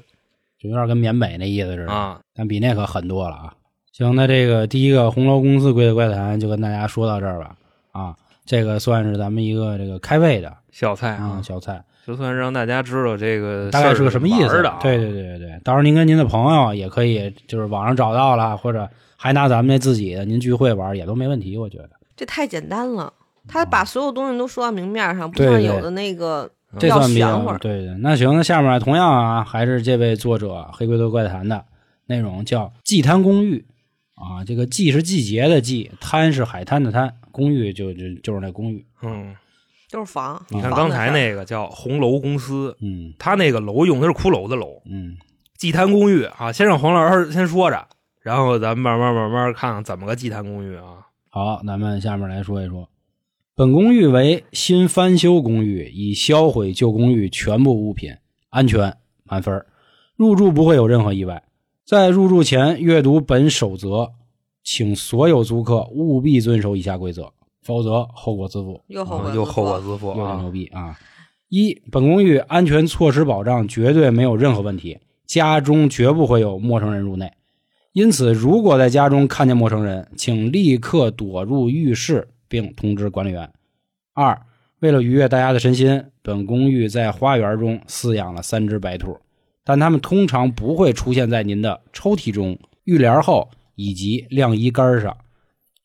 Speaker 1: 就有点跟缅北那意思似的，
Speaker 4: 啊。
Speaker 1: 但比那可狠多了啊。行，那这个第一个红楼公司规则怪谈就跟大家说到这儿吧。啊，这个算是咱们一个这个开胃的
Speaker 4: 小菜
Speaker 1: 啊
Speaker 4: 啊，
Speaker 1: 小菜，
Speaker 4: 就算是让大家知道这个
Speaker 1: 大概是个什么意思
Speaker 4: 的啊？
Speaker 1: 对对对对对，到时候您跟您的朋友也可以，就是网上找到了，或者还拿咱们那自己的，您聚会玩也都没问题，我觉得。
Speaker 3: 这太简单了。他把所有东西都说到明面上，不像有的那个
Speaker 1: 这
Speaker 3: 要
Speaker 1: 算比较
Speaker 3: 玄乎儿
Speaker 1: 对对。那行，那下面同样啊，还是这位作者《黑龟头怪谈》的内容叫“祭滩公寓”啊，这个“祭”是季节的“祭”，滩是海滩的“滩”，公寓就就就是那公寓。
Speaker 4: 嗯，
Speaker 3: 都是房。
Speaker 1: 你
Speaker 4: 看刚才那个叫红楼公司，
Speaker 1: 嗯
Speaker 4: 他那个楼用的是骷髅的楼，
Speaker 1: 嗯
Speaker 4: 祭坛公寓啊。先让黄老师先说着，然后咱们慢慢慢慢看看怎么个祭坛公寓啊。
Speaker 1: 好，咱们下面来说一说，本公寓为新翻修公寓，已销毁旧公寓全部物品，安全满分儿，入住不会有任何意外。在入住前阅读本守则，请所有租客务必遵守以下规则，否则后果自负。
Speaker 3: 又后果
Speaker 4: 啊又后果自负
Speaker 1: 有点
Speaker 4: 啊
Speaker 1: 牛逼啊！一，本公寓安全措施保障绝对没有任何问题，家中绝不会有陌生人入内。因此，如果在家中看见陌生人，请立刻躲入浴室，并通知管理员。二，为了愉悦大家的身心，本公寓在花园中饲养了三只白兔，但它们通常不会出现在您的抽屉中、浴帘后以及晾衣杆上。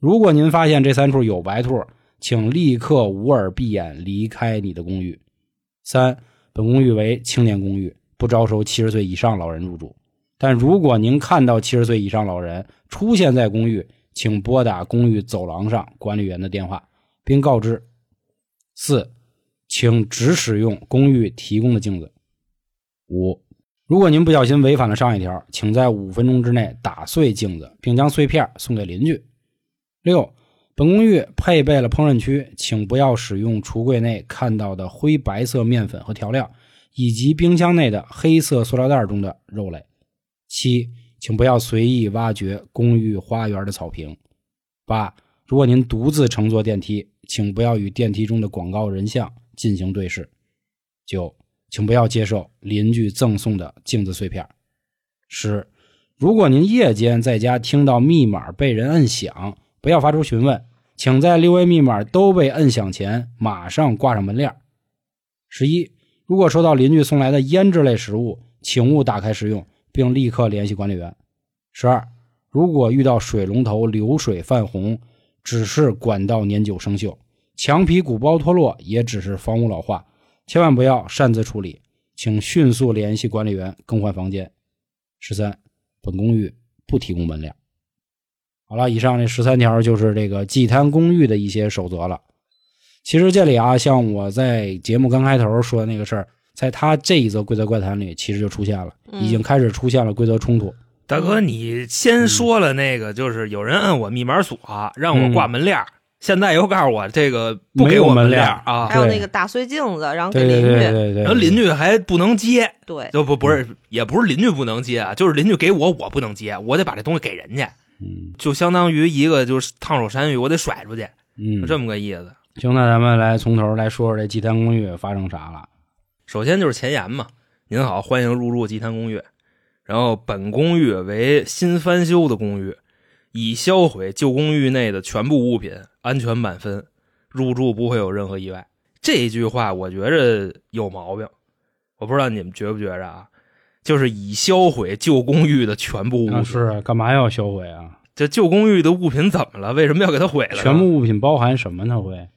Speaker 1: 如果您发现这三处有白兔，请立刻捂耳闭眼离开你的公寓。三，本公寓为青年公寓，不招收七十岁以上老人入住。但如果您看到七十岁以上老人出现在公寓，请拨打公寓走廊上管理员的电话，并告知。四，请只使用公寓提供的镜子。五，如果您不小心违反了上一条，请在五分钟之内打碎镜子，并将碎片送给邻居。六，本公寓配备了烹饪区，请不要使用橱柜内看到的灰白色面粉和调料，以及冰箱内的黑色塑料袋中的肉类。七，请不要随意挖掘公寓花园的草坪。八，如果您独自乘坐电梯，请不要与电梯中的广告人像进行对视。九，请不要接受邻居赠送的镜子碎片。十，如果您夜间在家听到密码被人摁响，不要发出询问，请在六位密码都被摁响前马上挂上门链。十一，如果收到邻居送来的腌制类食物，请勿打开食用，并立刻联系管理员。十二，如果遇到水龙头流水泛红，只是管道年久生锈，墙皮鼓包脱落也只是房屋老化，千万不要擅自处理，请迅速联系管理员更换房间。十三，本公寓不提供门链。好了，以上这十三条就是这个祭坛公寓的一些守则了。其实这里啊，像我在节目刚开头说的那个事儿，在他这一则规则怪谈里，其实就出现了，
Speaker 3: 嗯
Speaker 1: 已经开始出现了规则冲突。
Speaker 4: 大哥，你先说了那个，就是有人摁我密码锁，让我挂门链儿，现在又告诉我这个不给我
Speaker 1: 门链
Speaker 4: 啊
Speaker 3: 还，有那个打碎镜子，然后给
Speaker 1: 对对
Speaker 3: 邻居，
Speaker 1: 对对对，
Speaker 4: 然后邻居还不能接，
Speaker 3: 对
Speaker 4: 就不不是，也不是邻居不能接啊，就是邻居给我，我不能接，我得把这东西给人家，
Speaker 1: 嗯
Speaker 4: 就相当于一个就是烫手山芋，我得甩出去，
Speaker 1: 嗯
Speaker 4: 就，这么个意思。
Speaker 1: 行，那咱们来从头来说说这祭坛公寓发生啥了。
Speaker 4: 首先就是前言嘛，您好，欢迎入住吉坛公寓。然后本公寓为新翻修的公寓，已销毁旧公寓内的全部物品，安全满分，入住不会有任何意外。这句话我觉着有毛病，我不知道你们觉不觉着啊？就是已销毁旧公寓的全部物品，
Speaker 1: 啊，是干嘛要销毁啊？
Speaker 4: 这旧公寓的物品怎么了？为什么要给它毁了？
Speaker 1: 全部物品包含什么呢？会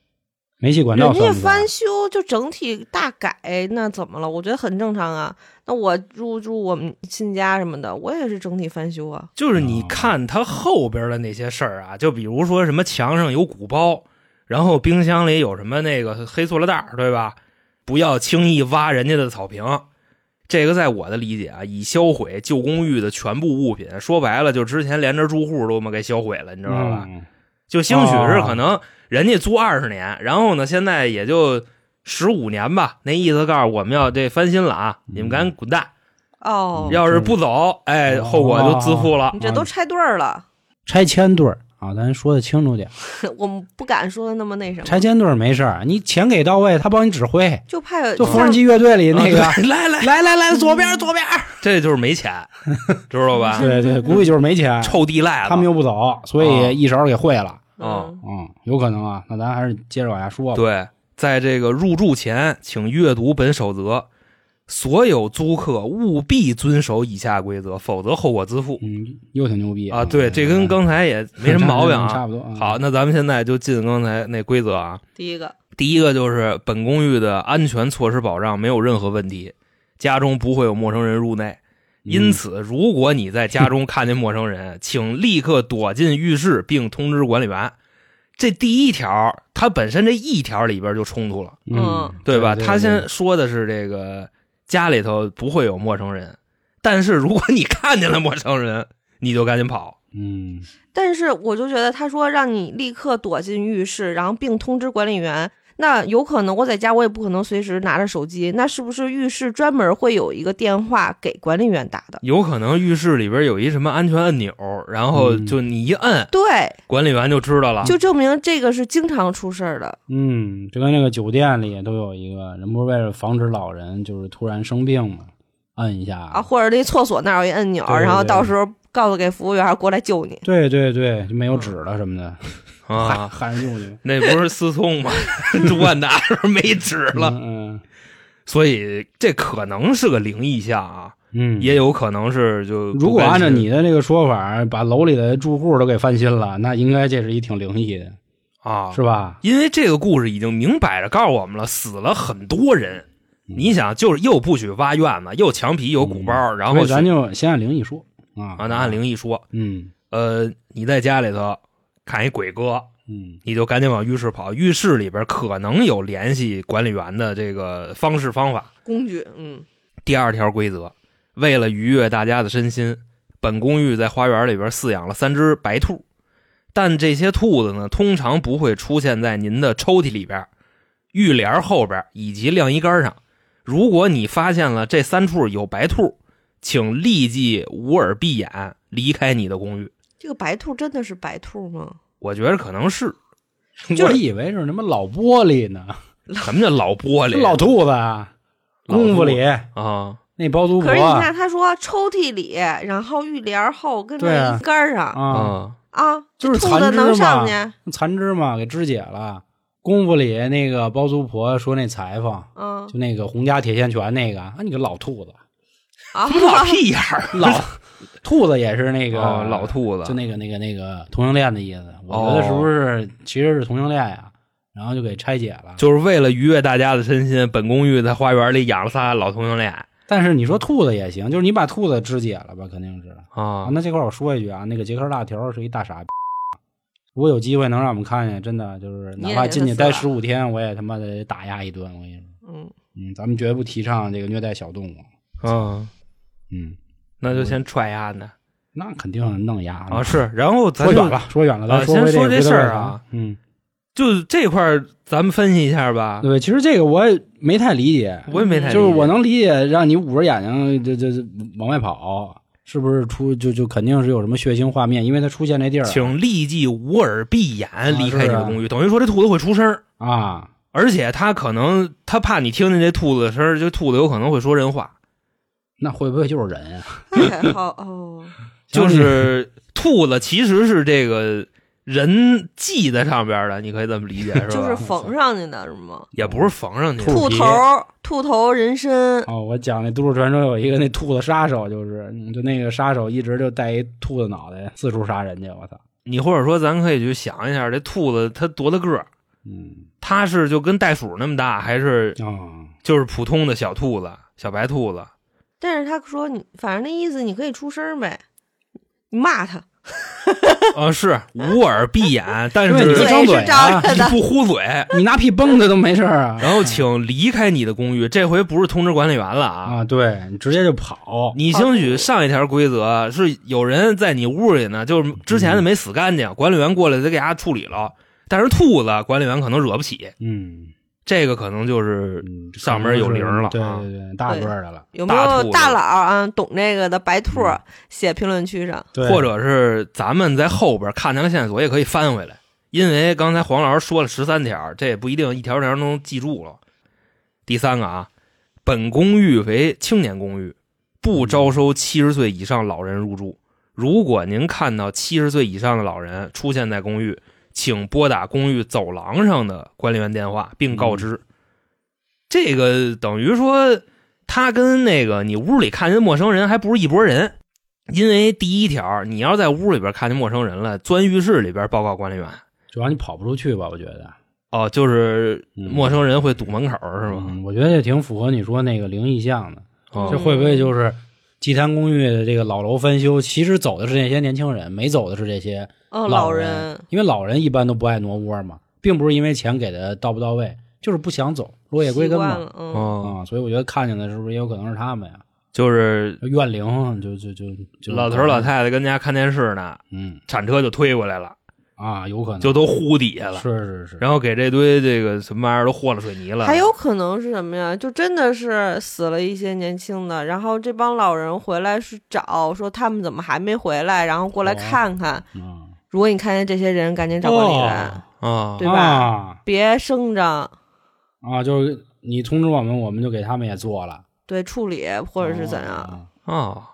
Speaker 1: 煤气管道
Speaker 3: 人家翻？修就整体大改，那怎么了？我觉得很正常啊。那我入住我们新家什么的，我也是整体翻修啊。
Speaker 4: 就是你看它后边的那些事儿啊，就比如说什么墙上有鼓包，然后冰箱里有什么那个黑塑料袋儿，对吧？不要轻易挖人家的草坪。这个在我的理解啊，已销毁旧公寓的全部物品，说白了，就之前连着住户都他妈给销毁了，你知道吧？
Speaker 1: 嗯
Speaker 4: 就兴许是可能人家租二十年，然后呢，现在也就十五年吧，那意思告诉我们要这翻新了啊，你们赶紧滚蛋！
Speaker 3: 哦，
Speaker 4: 要是不走，哎，
Speaker 1: 哦
Speaker 4: 后果就自负了。
Speaker 3: 你这都拆对儿了，
Speaker 1: 拆迁对儿啊，咱说的清楚点。
Speaker 3: 我们不敢说的那么那什么，
Speaker 1: 拆迁队儿没事儿，你钱给到位，他帮你指挥。
Speaker 3: 就怕
Speaker 1: 就缝纫机乐队里那个，
Speaker 4: 来 来，
Speaker 1: 来 来来，左边左边。
Speaker 4: 这就是没钱，知道吧？
Speaker 1: 对对，估计就是没钱，
Speaker 4: 臭地赖子。
Speaker 1: 他们又不走，所
Speaker 4: 哦
Speaker 1: 以一手给会了。
Speaker 4: 哦
Speaker 3: 嗯
Speaker 1: 嗯，有可能啊。那咱还是接着往下说吧。
Speaker 4: 对，在这个入住前，请阅读本守则，所有租客务必遵守以下规则，否则后果自负。
Speaker 1: 嗯，又挺牛逼
Speaker 4: 啊，对，这跟刚才也没什么毛病啊。
Speaker 1: 差不多。嗯
Speaker 4: 好，，那咱们现在就进刚才那规则啊。
Speaker 3: 第一个，
Speaker 4: 第一个就是本公寓的安全措施保障没有任何问题，家中不会有陌生人入内。因此，如果你在家中看见陌生人，请立刻躲进浴室并通知管理员。这第一条，它本身这一条里边就冲突了，
Speaker 1: 嗯，
Speaker 4: 对吧？他先说的是这个家里头不会有陌生人，但是如果你看见了陌生人，你就赶紧跑。
Speaker 1: 嗯
Speaker 3: 但是我就觉得他说让你立刻躲进浴室，然后并通知管理员，那有可能我在家我也不可能随时拿着手机，那是不是浴室专门会有一个电话给管理员打的？
Speaker 4: 有可能浴室里边有一什么安全按钮，然后
Speaker 1: 嗯
Speaker 4: 就你一摁，
Speaker 3: 对，
Speaker 4: 管理员就知道了。
Speaker 3: 就证明这个是经常出事儿的。
Speaker 1: 嗯，就跟那个酒店里都有一个人，不是为了防止老人就是突然生病嘛，摁一下
Speaker 3: 啊，。或者那厕所那儿有一按钮，
Speaker 1: 对对
Speaker 3: 然后到时候告诉给服务员过来救你。
Speaker 1: 对对对，就没有纸了什么的，
Speaker 4: 啊，
Speaker 1: 喊人救去
Speaker 4: 那不是思聪吗？朱万达是没纸了，
Speaker 1: 嗯
Speaker 4: 所以这可能是个灵异项啊，
Speaker 1: 嗯，
Speaker 4: 也有可能是就
Speaker 1: 如果按照你
Speaker 4: 的
Speaker 1: 的这个说法，把楼里的住户都给翻新了，那应该这是一挺灵异的，
Speaker 4: 啊，
Speaker 1: 是吧？
Speaker 4: 因为这个故事已经明摆着告诉我们了，死了很多人。
Speaker 1: 嗯。
Speaker 4: 你想，就是又不许挖院子，又墙皮，有鼓包，然后
Speaker 1: 咱就先按灵异说。啊。
Speaker 4: 啊，那按灵异说，
Speaker 1: 嗯。
Speaker 4: 呃，你在家里头看一鬼哥，
Speaker 1: 嗯
Speaker 4: 你就赶紧往浴室跑，浴室里边可能有联系管理员的这个方式方法。
Speaker 3: 工具，嗯，
Speaker 4: 第二条规则，为了愉悦大家的身心，本公寓在花园里边饲养了三只白兔，但这些兔子呢，通常不会出现在您的抽屉里边、浴帘后边以及晾衣杆上。如果你发现了这三处有白兔，请立即捂耳闭眼离开你的公寓。
Speaker 3: 这个白兔真的是白兔吗？
Speaker 4: 我觉得可能是
Speaker 1: 我以为是什么老玻璃呢，
Speaker 4: 什么叫老玻璃？
Speaker 1: 老兔子啊，功夫里
Speaker 4: 啊，
Speaker 1: 那包租婆
Speaker 3: 可是你看，他说抽屉里，然后浴帘后跟
Speaker 1: 对啊
Speaker 3: 晾衣杆上
Speaker 1: 啊，
Speaker 4: 啊，
Speaker 3: 啊，
Speaker 1: 就是
Speaker 3: 兔子能
Speaker 1: 残肢嘛
Speaker 3: 上去？
Speaker 1: 残肢嘛给肢解了。功夫里那个包租婆说那裁缝，
Speaker 3: 嗯
Speaker 1: 就那个洪家铁线拳那个，啊，你个老兔子，
Speaker 3: 啊，
Speaker 4: 老屁眼儿，
Speaker 1: 老兔子也是那个、
Speaker 4: 哦老兔子，
Speaker 1: 就那个那个那个同性恋的意思。我觉得是不是其实是同性恋呀？然后就给拆解了。
Speaker 4: 就是为了愉悦大家的身心，本公寓在花园里养了仨老同性恋
Speaker 1: 但是你说兔子也行，就是你把兔子肢解了吧，肯定是。啊，
Speaker 4: 啊。
Speaker 1: 那这块儿我说一句啊，那个杰克辣条是一大傻逼。如果有机会能让我们看见，真的就是哪怕进去待十五天，我也他妈的打压一顿。我跟你说，
Speaker 3: 嗯，
Speaker 1: 嗯，咱们绝不提倡这个虐待小动物。
Speaker 4: 嗯，
Speaker 1: 嗯，
Speaker 4: 那就先踹丫呢
Speaker 1: 那肯定弄丫
Speaker 4: 啊是，然后咱
Speaker 1: 远了，说远了，
Speaker 4: 啊
Speaker 1: 咱
Speaker 4: 先说这事儿啊
Speaker 1: 嗯，
Speaker 4: 就这块儿咱们分析一下吧。
Speaker 1: 对，其实这个我也没太理解，
Speaker 4: 我也没太理解
Speaker 1: 就是我能理解，让你捂着眼睛就就就往外跑，是不是出就就肯定是有什么血腥画面？因为它出现那地儿啊
Speaker 4: 请立即捂耳闭眼离开你
Speaker 1: 是啊。
Speaker 4: 的公寓，等于说这兔子会出声，
Speaker 1: 啊，
Speaker 4: 而且它可能它怕你听见这兔子的声儿，这兔子有可能会说人话，
Speaker 1: 那会不会就是人啊？
Speaker 3: 那还好哦。
Speaker 4: 就是兔子其实是这个人系在上边的，你可以这么理解是吧？
Speaker 3: 就是缝上去的是吗？
Speaker 4: 也不是缝上去的，
Speaker 3: 兔头，兔头人参，
Speaker 1: 哦，我讲那都市传说有一个那兔子杀手，就是嗯就那个杀手一直就带一兔子脑袋四处杀人去，我操，
Speaker 4: 你或者说咱可以去想一下，这兔子它多大个儿？
Speaker 1: 嗯
Speaker 4: 它是就跟袋鼠那么大，还是
Speaker 1: 啊，
Speaker 4: 就是普通的小兔子、小白兔子？
Speaker 3: 但是他说你，反正那意思你可以出声呗，你骂他，
Speaker 4: 啊，是捂耳闭眼，但是
Speaker 1: 不张嘴
Speaker 4: 你不呼嘴，
Speaker 1: 你拿屁崩他都没事儿啊。
Speaker 4: 然后请离开你的公寓。这回不是通知管理员了啊！
Speaker 1: 啊，对你直接就跑，
Speaker 4: 你兴许上一条规则是有人在你屋里呢，就是之前的没死干净，管理员过来得给他处理了。但是兔子管理员可能惹不起，
Speaker 1: 嗯，
Speaker 4: 这个可能就是
Speaker 1: 嗯
Speaker 4: 上面有零了
Speaker 1: 对
Speaker 4: 啊
Speaker 1: 对对，大个的了，
Speaker 3: 有没有大佬啊懂这个的白兔
Speaker 1: 嗯
Speaker 3: 写评论区上？
Speaker 4: 或者是咱们在后边看见了线索，也可以翻回来，因为刚才黄老师说了十三条，这也不一定一条条都能记住了。第三个啊，本公寓为青年公寓，不招收七十岁以上老人入住。如果您看到七十岁以上的老人出现在公寓，请拨打公寓走廊上的管理员电话，并告知。这个等于说，他跟那个你屋里看见陌生人还不是一拨人。因为第一条，你要在屋里边看见陌生人了，钻浴室里边报告管理员。
Speaker 1: 主要你跑不出去吧？我觉得
Speaker 4: 哦，就是
Speaker 1: 嗯
Speaker 4: 陌生人会堵门口，是吗？
Speaker 1: 嗯我觉得也挺符合你说那个灵异像的。
Speaker 4: 哦
Speaker 1: 这会不会就是祭坛公寓的这个老楼翻修？其实走的是那些年轻人，没走的是这些
Speaker 3: 哦，
Speaker 1: 老
Speaker 3: 人，
Speaker 1: 因为老人一般都不爱挪窝嘛，并不是因为钱给的到不到位，就是不想走，落叶归根嘛。
Speaker 3: 嗯，
Speaker 1: 所以我觉得看见的是不是也有可能是他们呀？
Speaker 4: 就是
Speaker 1: 怨灵就就就就
Speaker 4: 老头老太太跟家看电视呢，
Speaker 1: 嗯
Speaker 4: 铲车就推过来了，
Speaker 1: 啊，有可能
Speaker 4: 就都糊底下了，
Speaker 1: 是是是，
Speaker 4: 然后给这堆这个什么玩意儿都和了水泥了。
Speaker 3: 还有可能是什么呀？就真的是死了一些年轻的，然后这帮老人回来是找，说他们怎么还没回来，然后过来
Speaker 1: 哦
Speaker 3: 看看。
Speaker 1: 嗯，
Speaker 3: 如果你看见这些人，赶紧找管理员，
Speaker 1: 哦
Speaker 4: 啊，
Speaker 3: 对吧
Speaker 1: 啊
Speaker 3: 别生着，
Speaker 1: 啊，就是你通知我们，我们就给他们也做了，
Speaker 3: 对处理或者是怎样。
Speaker 1: 啊？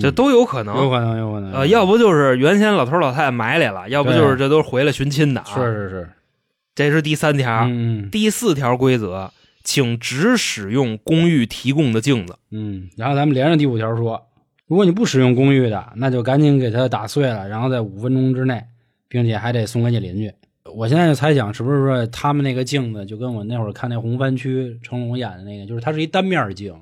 Speaker 4: 这都有可能。
Speaker 1: 有可能，有可能。
Speaker 4: 呃，要不就是原先老头老太太埋里了，要不就是这都是回来寻亲的啊。
Speaker 1: 是是是，
Speaker 4: 这是第三条。
Speaker 1: 嗯
Speaker 4: 第四条规则，请只使用公寓提供的镜子。
Speaker 1: 嗯，然后咱们连着第五条说，如果你不使用公寓的，那就赶紧给它打碎了，然后在五分钟之内，并且还得送给你邻居。我现在就猜想，是不是说他们那个镜子就跟我那会儿看那红番区成龙演的那个，就是它是一单面镜，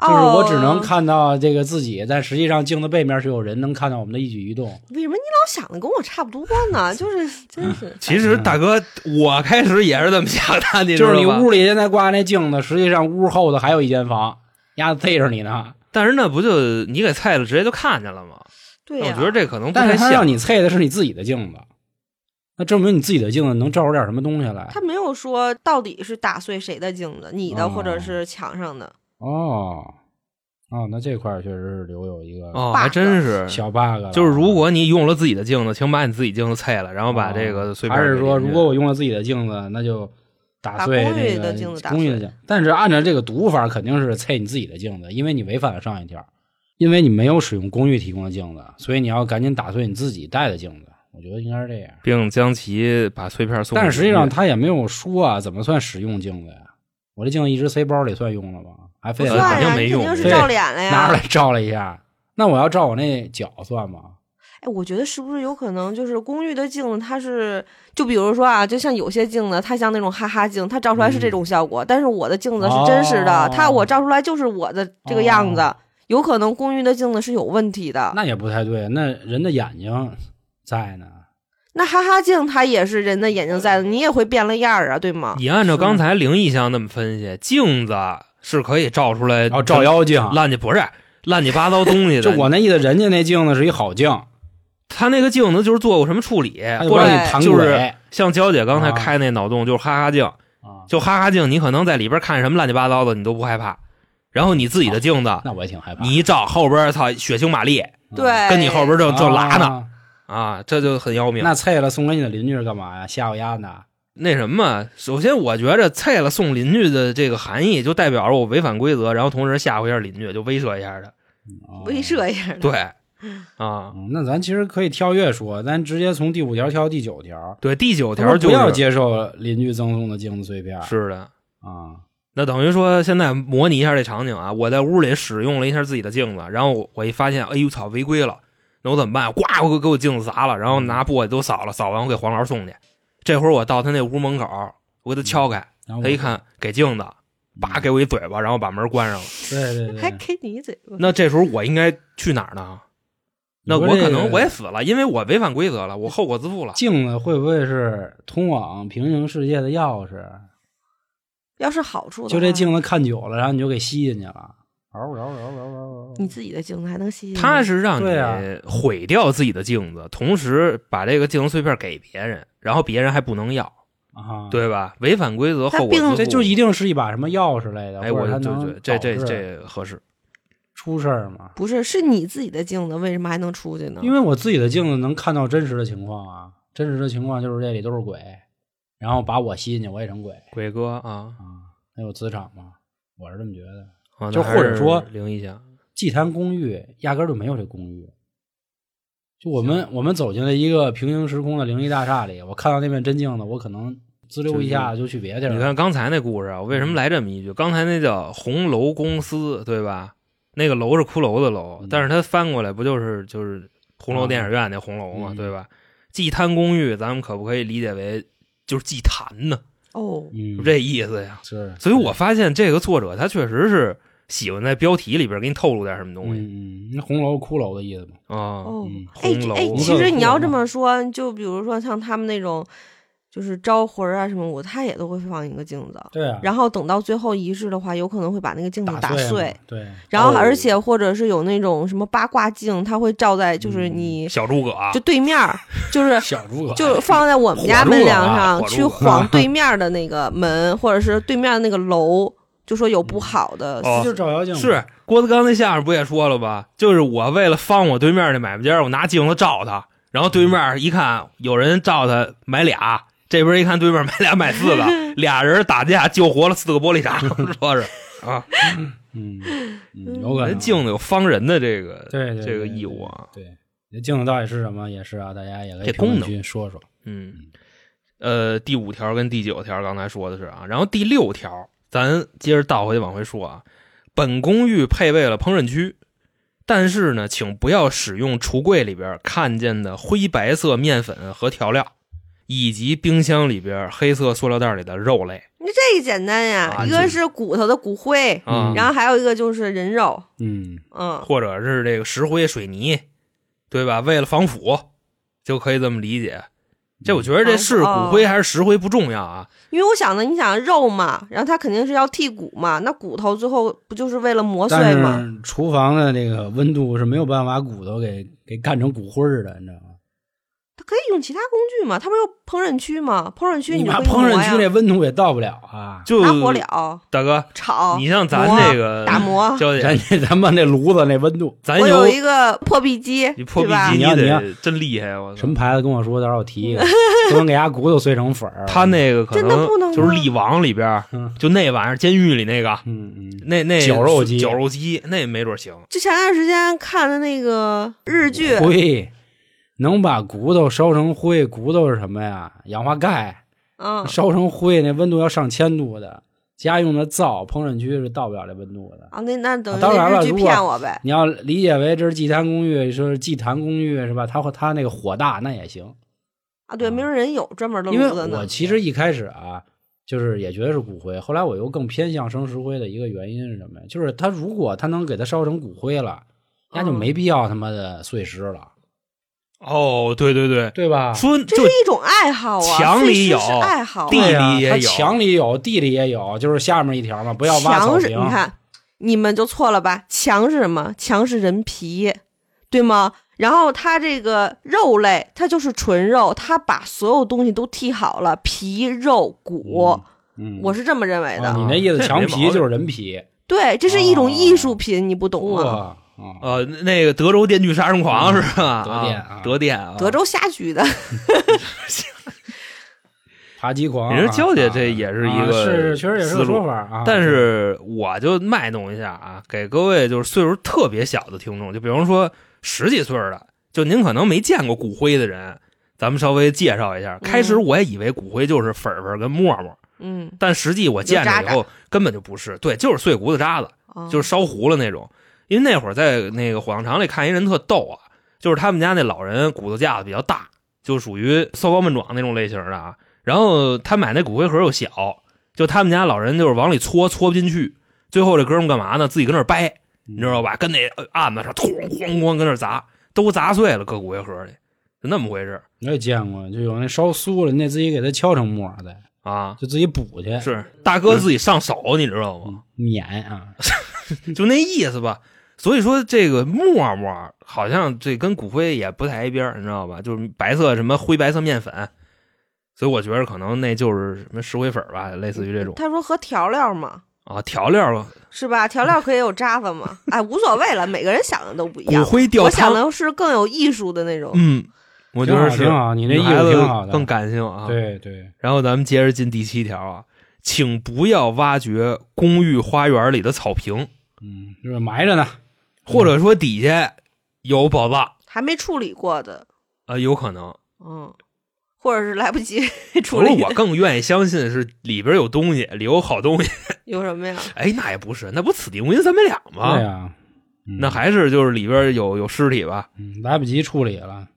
Speaker 1: 就是我只能
Speaker 3: 哦
Speaker 1: 看到这个自己，但实际上镜子背面是有人能看到我们的一举一动。
Speaker 3: 为什么你老想的跟我差不多呢？就是 真是，
Speaker 4: 其实大哥，我开始也是这么想的，你
Speaker 1: 就是你？屋里现在挂那镜子，实际上屋后头还有一间房，丫子对着你呢。
Speaker 4: 但是那不就你给菜了，直接就看见了吗？
Speaker 3: 对呀、
Speaker 4: 我觉得这可能不
Speaker 1: 但
Speaker 4: 太像。
Speaker 1: 是他让你菜的是你自己的镜子，那证明你自己的镜子能照出点什么东西来。
Speaker 3: 他没有说到底是打碎谁的镜子，你的
Speaker 1: 哦
Speaker 3: 或者是墙上的。
Speaker 1: 哦，哦，那这块确实是留有一个
Speaker 4: 哦，还真是。
Speaker 1: 小 bug。
Speaker 4: 就是如果你用了自己的镜子，请把你自己镜子拆了，然后把这个碎片
Speaker 1: 哦还是说，如果我用了自己的镜子，那就打碎
Speaker 3: 把公寓
Speaker 1: 这个
Speaker 3: 的镜子打碎
Speaker 1: 公寓的镜。但是按照这个读法，肯定是拆你自己的镜子，因为你违反了上一条，因为你没有使用公寓提供的镜子，所以你要赶紧打碎你自己带的镜子。我觉得应该是这样。
Speaker 4: 并将其把碎片送。
Speaker 1: 但是实际上他也没有说啊，怎么算使用镜子呀？我这镜子一直塞包里算用了吗？还非
Speaker 3: 不算呀，
Speaker 4: 像没用
Speaker 3: 肯定是照脸了呀。
Speaker 1: 拿出来照了一下。那我要照我那脚算吗？
Speaker 3: 哎，我觉得是不是有可能就是公寓的镜子，它是就比如说啊，就像有些镜子，它像那种哈哈镜，它照出来是这种效果，但是我的镜子是真实的，
Speaker 1: 哦
Speaker 3: 它我照出来就是我的这个样子。有可能公寓的镜子是有问题的。
Speaker 1: 那也不太对。那人的眼睛在呢，
Speaker 3: 那哈哈镜它也是人的眼睛在的，你也会变了样儿啊，对吗？
Speaker 4: 你按照刚才灵异项那么分析，镜子是可以照出来，
Speaker 1: 然后照妖镜。
Speaker 4: 乱七不是乱七八糟东西的。
Speaker 1: 就我那意思，人家那镜子是一好镜，
Speaker 4: 他那个镜子就是做过什么处理，
Speaker 1: 就
Speaker 4: 或者
Speaker 1: 你
Speaker 4: 就是像娇姐刚才
Speaker 1: 啊
Speaker 4: 开那脑洞，就是哈哈镜，
Speaker 1: 啊。
Speaker 4: 就哈哈镜，你可能在里边看什么乱七八糟的，你都不害怕。然后你自己的镜子，
Speaker 1: 那我也挺害怕。
Speaker 4: 你一照后边，操，血腥玛丽
Speaker 3: 对，
Speaker 4: 跟你后边正正拉呢
Speaker 1: 啊
Speaker 4: 啊，这就很要命。
Speaker 1: 那菜了送给你的邻居是干嘛呀？吓唬丫呢？
Speaker 4: 那什么，首先我觉着菜了送邻居的这个含义，就代表着我违反规则，然后同时吓唬一下邻居，就威慑一下他。
Speaker 1: 哦
Speaker 3: 威慑一下。
Speaker 4: 对，啊，
Speaker 1: 嗯那咱其实可以跳跃说，咱直接从第五条跳到第九条。
Speaker 4: 对，第九条就是
Speaker 1: 不要接受邻居赠送的镜子碎片。
Speaker 4: 是的。
Speaker 1: 啊，
Speaker 4: 那等于说，现在模拟一下这场景啊，我在屋里使用了一下自己的镜子，然后我我一发现，哎呦操，违规了，那我怎么办？呱，我给我镜子砸了，然后拿簸箕都扫了，扫完我给黄老师送去。这会儿我到他那屋门口，我给他敲开，
Speaker 1: 然后
Speaker 4: 他一看给镜子，叭给我一嘴巴，然后把门关上了。
Speaker 1: 对对对，
Speaker 3: 还给你一嘴巴。
Speaker 4: 那这时候我应该去哪儿呢？那我可能我也死了，因为我违反规则了，我后果自负了。
Speaker 1: 镜子会不会是通往平行世界的钥匙？
Speaker 3: 要是好处的，
Speaker 1: 就这镜子看久了，然后你就给吸进去了。嗷嗷嗷嗷嗷嗷！
Speaker 3: 你自己的镜子还能吸进去？
Speaker 4: 他是让你毁掉自己的镜子，同时把这个镜子碎片给别人，然后别人还不能要，
Speaker 1: 啊，，
Speaker 4: 对吧？违反规则，后果自负。
Speaker 1: 这就一定是一把什么钥匙类的，
Speaker 4: 哎，我就
Speaker 1: 能
Speaker 4: 这这这合适。
Speaker 1: 出事儿嘛？
Speaker 3: 不是，是你自己的镜子，为什么还能出去呢？
Speaker 1: 因为我自己的镜子能看到真实的情况啊，真实的情况就是这里都是鬼，然后把我吸进去，我也成鬼
Speaker 4: 鬼哥啊，
Speaker 1: 啊，那有磁场吗？我是这么觉得。
Speaker 4: 啊
Speaker 1: 就或者说
Speaker 4: 灵异项，
Speaker 1: 祭坛公寓压根儿就没有这公寓。就我们我们走进了一个平行时空的灵异大厦里，我看到那面真镜子，我可能滋溜一下就去别地儿了。
Speaker 4: 你看刚才那故事啊，我为什么来这么一句？刚才那叫红楼公司，对吧？那个楼是骷髅的楼
Speaker 1: 嗯，
Speaker 4: 但是它翻过来不就是就是红楼电影院那红楼嘛，
Speaker 1: 嗯
Speaker 4: 对吧？祭坛公寓，咱们可不可以理解为就是祭坛呢？
Speaker 3: 哦，
Speaker 4: 这意思呀。
Speaker 1: 是，
Speaker 4: 所以我发现这个作者他确实是喜欢在标题里边给你透露点什么东西
Speaker 1: 那红楼骷髅的意思嘛。
Speaker 4: 啊。
Speaker 3: 哦
Speaker 1: 嗯，
Speaker 3: 哎
Speaker 4: 红楼
Speaker 3: 哎，其实你要这么说，就比如说像他们那种就是招魂儿啊什么，我他也都会放一个镜子。
Speaker 1: 对啊，
Speaker 3: 然后等到最后仪式的话，有可能会把那个镜子打
Speaker 1: 碎
Speaker 3: 碎，
Speaker 1: 对，
Speaker 3: 然后
Speaker 4: 哦
Speaker 3: 而且或者是有那种什么八卦镜，它会照在就是
Speaker 1: 嗯
Speaker 3: 你
Speaker 4: 小诸葛啊
Speaker 3: 就对面儿，就是
Speaker 1: 小诸葛
Speaker 3: 就放在我们家门梁
Speaker 4: 啊
Speaker 3: 上去晃对 面的那个门，或者是对面的那个楼，就说有不好的。
Speaker 4: 哦。
Speaker 1: 就是照妖镜，
Speaker 4: 是郭德纲那相声不也说了吧？就是我为了防我对面那买卖家，我拿镜子照他，然后对面一看有人照他买俩，这边一看对面买俩买四个，俩人打架救活了四个玻璃渣，说是啊，
Speaker 1: 嗯，嗯有可能
Speaker 4: 镜子有方人的这个
Speaker 1: 对对
Speaker 4: 这个义务啊，
Speaker 1: 对，那镜子到底是什么？也是啊，大家也可以
Speaker 4: 这
Speaker 1: 评论
Speaker 4: 功能。
Speaker 1: 区说。说。
Speaker 4: 嗯，呃，第五条跟第九条刚才说的是啊，然后第六条咱接着倒回去往回说啊，本公寓配备了烹饪区，但是呢，请不要使用橱柜里边看见的灰白色面粉和调料，以及冰箱里边黑色塑料袋里的肉类。
Speaker 3: 你这个简单呀，
Speaker 4: 啊
Speaker 3: 一个是骨头的骨灰，
Speaker 4: 啊，
Speaker 1: 嗯
Speaker 3: 然后还有一个就是人肉，
Speaker 1: 嗯，
Speaker 3: 嗯，
Speaker 4: 或者是这个石灰水泥，对吧？为了防腐，就可以这么理解。这我觉得这是骨灰还是石灰不重要啊，
Speaker 3: 因为我想呢，你想肉嘛，然后它肯定是要剔骨嘛，那骨头最后不就是为了磨碎
Speaker 1: 但
Speaker 3: 吗？
Speaker 1: 厨房的那个温度是没有办法把骨头给给干成骨灰儿的，你知道吗？
Speaker 3: 它可以用其他工具嘛，它不是有烹饪区吗？烹饪区就可以
Speaker 1: 你妈烹饪区那温度也到不了啊！
Speaker 4: 就
Speaker 3: 拿火燎。
Speaker 4: 大哥，
Speaker 3: 炒，
Speaker 4: 你像咱
Speaker 3: 磨
Speaker 4: 这个
Speaker 3: 打磨。
Speaker 4: 娇
Speaker 1: 咱
Speaker 4: 姐，
Speaker 1: 这咱们那炉子那温度，
Speaker 4: 咱
Speaker 3: 我有一个破壁机，
Speaker 4: 你破壁机
Speaker 1: 你
Speaker 4: 得真厉害，我操。
Speaker 1: 什么牌子？跟我说，到时候我提一个，不能给伢骨头碎成粉儿。
Speaker 4: 他那个可
Speaker 3: 真的不能
Speaker 4: 就是力王里边
Speaker 1: 嗯，
Speaker 4: 就那玩意儿，监狱里那个，
Speaker 1: 嗯嗯，
Speaker 4: 那那
Speaker 1: 绞肉机。
Speaker 4: 绞肉机那没准行。
Speaker 3: 就前段时间看的那个日剧，
Speaker 1: 灰能把骨头烧成灰，骨头是什么呀？氧化钙，
Speaker 3: 嗯，
Speaker 1: 烧成灰那温度要上千度的。家用的灶烹饪区是到不了这温度的。
Speaker 3: 啊，那那等于
Speaker 1: 当然了如果
Speaker 3: 骗我呗。
Speaker 1: 你要理解为这是祭坛公寓，说是祭坛公寓是吧？它它那个火大那也行，
Speaker 3: 啊，对，没准人有专门的炉子呢。
Speaker 1: 我其实一开始啊，就是也觉得是骨灰，后来我又更偏向生石灰的一个原因是什么呀？就是它如果它能给它烧成骨灰了，那就
Speaker 3: 嗯
Speaker 1: 没必要他妈的碎尸了，
Speaker 4: 哦，对对对，
Speaker 1: 对吧？
Speaker 4: 说这是
Speaker 3: 一种爱好啊，
Speaker 4: 墙里有
Speaker 3: 爱好啊，
Speaker 4: 地里也有
Speaker 1: 墙里有，地里也有，就是下面一条嘛，不要挖草
Speaker 3: 墙是，
Speaker 1: 坪。
Speaker 3: 你看你们就错了吧？墙是什么？墙是人皮，对吗？然后它这个肉类，它就是纯肉，它把所有东西都剔好了，皮、肉、骨，
Speaker 1: 嗯，
Speaker 3: 我是这么认为的。
Speaker 1: 哦你那意思墙皮就是人皮，
Speaker 3: 对，这是一种艺术品，你不懂
Speaker 1: 哇
Speaker 3: 吗？
Speaker 1: 啊，
Speaker 4: 呃，那个德州电锯杀人狂是吧？
Speaker 1: 德电
Speaker 4: 啊
Speaker 1: 啊
Speaker 4: 德电啊，
Speaker 3: 德州瞎举的，
Speaker 1: 扒鸡狂啊。
Speaker 4: 你说娇姐
Speaker 1: 啊
Speaker 4: 这也是一
Speaker 1: 啊
Speaker 4: 个
Speaker 1: 是确实也是个说法啊。
Speaker 4: 但是我就卖弄一下啊，给各位就是岁数特别小的听众，就比方说十几岁的，就您可能没见过骨灰的人，咱们稍微介绍一下。开始我也以为骨灰就是粉粉跟沫沫，
Speaker 3: 嗯，
Speaker 4: 但实际我见着以后根本就不是，对，就是碎骨头渣子，
Speaker 3: 哦
Speaker 4: 就是烧糊了那种。因为那会儿在那个火葬场里看一人特逗啊，就是他们家那老人骨头架子比较大，就属于骚高闷壮那种类型的啊。然后他买那骨灰盒又小，就他们家老人就是往里搓搓不进去，最后这哥们干嘛呢？自己跟那儿掰，你知道吧？跟那案子上哐哐哐跟那儿砸，都砸碎了，搁骨灰盒里，就那么回事
Speaker 1: 我也见过，就有那烧酥了，你得自己给他敲成沫儿的，
Speaker 4: 啊。
Speaker 1: 就自己补去，
Speaker 4: 是大哥自己上手，你知道吗？
Speaker 1: 嗯碾啊。
Speaker 4: 就那意思吧。所以说这个沫沫好像这跟骨灰也不太挨边儿你知道吧？就是白色什么灰白色面粉，所以我觉得可能那就是什么石灰粉吧，类似于这种
Speaker 3: 他说和调料嘛，
Speaker 4: 啊调料
Speaker 3: 是吧？调料可以有渣子嘛？哎，无所谓了，每个人想的都不一样。
Speaker 4: 骨灰吊
Speaker 3: 我想，的是更有艺术的那种。
Speaker 4: 嗯，我觉得是
Speaker 1: 挺好你那意思挺好的
Speaker 4: 更感性啊。，
Speaker 1: 对对，
Speaker 4: 然后咱们接着进第七条啊，请不要挖掘公寓花园里的草坪，
Speaker 1: 嗯，就是埋着呢。
Speaker 4: 或者说底下有宝藏
Speaker 3: 还没处理过的，
Speaker 4: 啊、有可能。
Speaker 3: 嗯，或者是来不及 处
Speaker 4: 不是
Speaker 3: 理。
Speaker 4: 我更愿意相信是里边有东西，里有好东西。
Speaker 3: 有什么呀？
Speaker 4: 哎，那也不是，那不此地无银三百两吗？
Speaker 1: 对呀，嗯
Speaker 4: 那还是就是里边有有尸体吧？
Speaker 1: 嗯来不及处理了，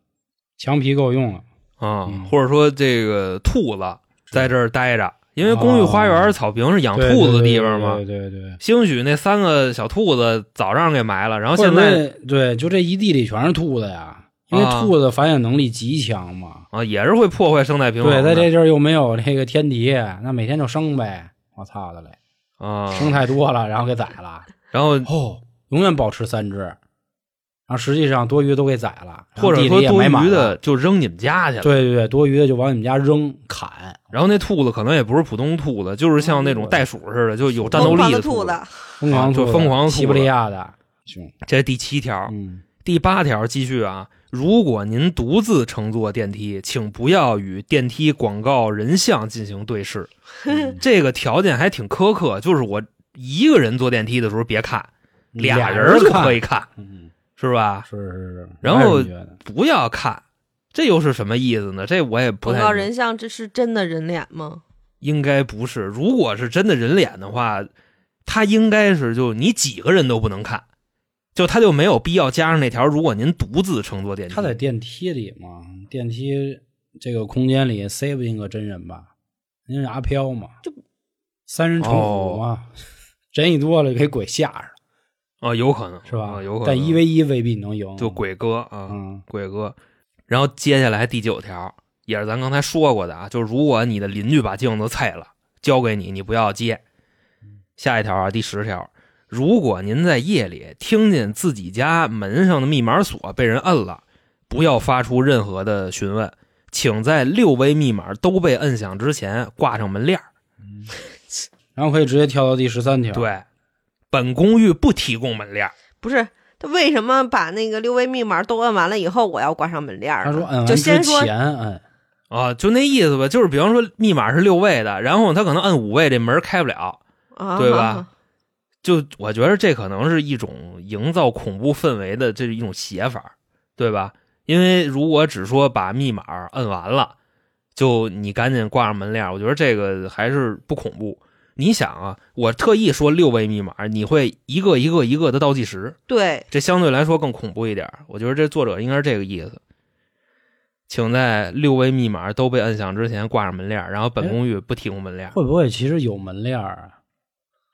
Speaker 1: 墙皮够用了。
Speaker 4: 啊、
Speaker 1: 嗯
Speaker 4: 或者说这个兔子在这儿待着，因为公寓花园草坪是养兔子的地方嘛。
Speaker 1: 对对对对。
Speaker 4: 兴许那三个小兔子早让给埋了，然后现在
Speaker 1: 对，就这一地里全是兔子呀。因为
Speaker 4: 啊
Speaker 1: 兔子繁衍能力极强嘛。
Speaker 4: 啊，也是会破坏生态平衡
Speaker 1: 对，在这地儿又没有这个天敌，那每天就生呗。我操的嘞，
Speaker 4: 啊，
Speaker 1: 生太多了，然后给宰了。
Speaker 4: 然后
Speaker 1: 哦，永远保持三只，实际上多余的都给宰了，
Speaker 4: 或者说多余的。就扔你们家去了。
Speaker 1: 对对对，多余的就往你们家扔砍。
Speaker 4: 然后那兔子可能也不是普通兔子，就是像那种袋鼠似的，就有战斗力兔
Speaker 3: 的兔子，
Speaker 1: 疯狂兔子
Speaker 4: 啊就疯狂
Speaker 1: 西伯利亚的熊，
Speaker 4: 这是第七条，
Speaker 1: 嗯，
Speaker 4: 第八条继续啊。如果您独自乘坐电梯，请不要与电梯广告人像进行对视。
Speaker 1: 嗯
Speaker 4: 这个条件还挺苛刻，就是我一个人坐电梯的时候别看，俩
Speaker 1: 人
Speaker 4: 人就可以看，
Speaker 1: 嗯，
Speaker 4: 是吧？
Speaker 1: 是是是。
Speaker 4: 然后不要看，这又是什么意思呢？这我也不太
Speaker 3: 广告人像这是真的人脸吗？
Speaker 4: 应该不是。如果是真的人脸的话，他应该是就你几个人都不能看，就他就没有必要加上那条。如果您独自乘坐电梯，
Speaker 1: 他在电梯里嘛，电梯这个空间里塞不进个真人吧？您是阿飘嘛，就三人成虎嘛，人一多了给鬼吓着，
Speaker 4: 啊，有可能
Speaker 1: 是吧？
Speaker 4: 啊有可能。
Speaker 1: 但一 v 一未必能赢，
Speaker 4: 就鬼哥啊，
Speaker 1: 嗯
Speaker 4: 鬼哥。然后接下来第九条也是咱刚才说过的啊，就是如果你的邻居把镜子碎了，交给你，你不要接。下一条啊，第十条，如果您在夜里听见自己家门上的密码锁被人摁了，不要发出任何的询问，请在六位密码都被摁响之前挂上门链儿。
Speaker 1: 然后可以直接跳到第十三条。，
Speaker 4: 对，本公寓不提供门链儿。
Speaker 3: 不是，他为什么把那个六位密码都摁完了以后，我要挂上门链儿呢？
Speaker 1: 他说摁完之
Speaker 3: 就先说
Speaker 4: 啊，就那意思吧，就是比方说密码是六位的，然后他可能摁五位，这门开不了，
Speaker 3: 啊，
Speaker 4: 对吧？就我觉得这可能是一种营造恐怖氛围的这一种写法，对吧？因为如果只说把密码摁完了，就你赶紧挂上门链，我觉得这个还是不恐怖。你想啊，我特意说六位密码，你会一个一个一个的倒计时，
Speaker 3: 对，
Speaker 4: 这相对来说更恐怖一点。我觉得这作者应该是这个意思。请在六位密码都被摁响之前挂上门链，然后本公寓不提供门链。
Speaker 1: 会不会其实有门链儿啊？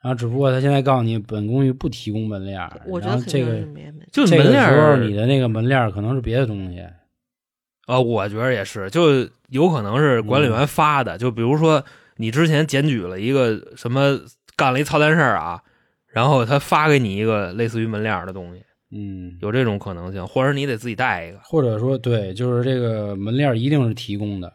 Speaker 1: 然后只不过他现在告诉你，本公寓不提供门链。
Speaker 3: 我觉
Speaker 1: 然后这个。
Speaker 4: 就
Speaker 1: 这个
Speaker 4: 门链儿
Speaker 1: 时候你的那个门链可能是别的东西。
Speaker 4: 啊，我觉得也是，就有可能是管理员发的。就比如说你之前检举了一个什么干了一操蛋事儿啊，然后他发给你一个类似于门链儿的东西，
Speaker 1: 嗯，
Speaker 4: 有这种可能性，或者你得自己带一个。
Speaker 1: 或者说对，就是这个门链儿一定是提供的，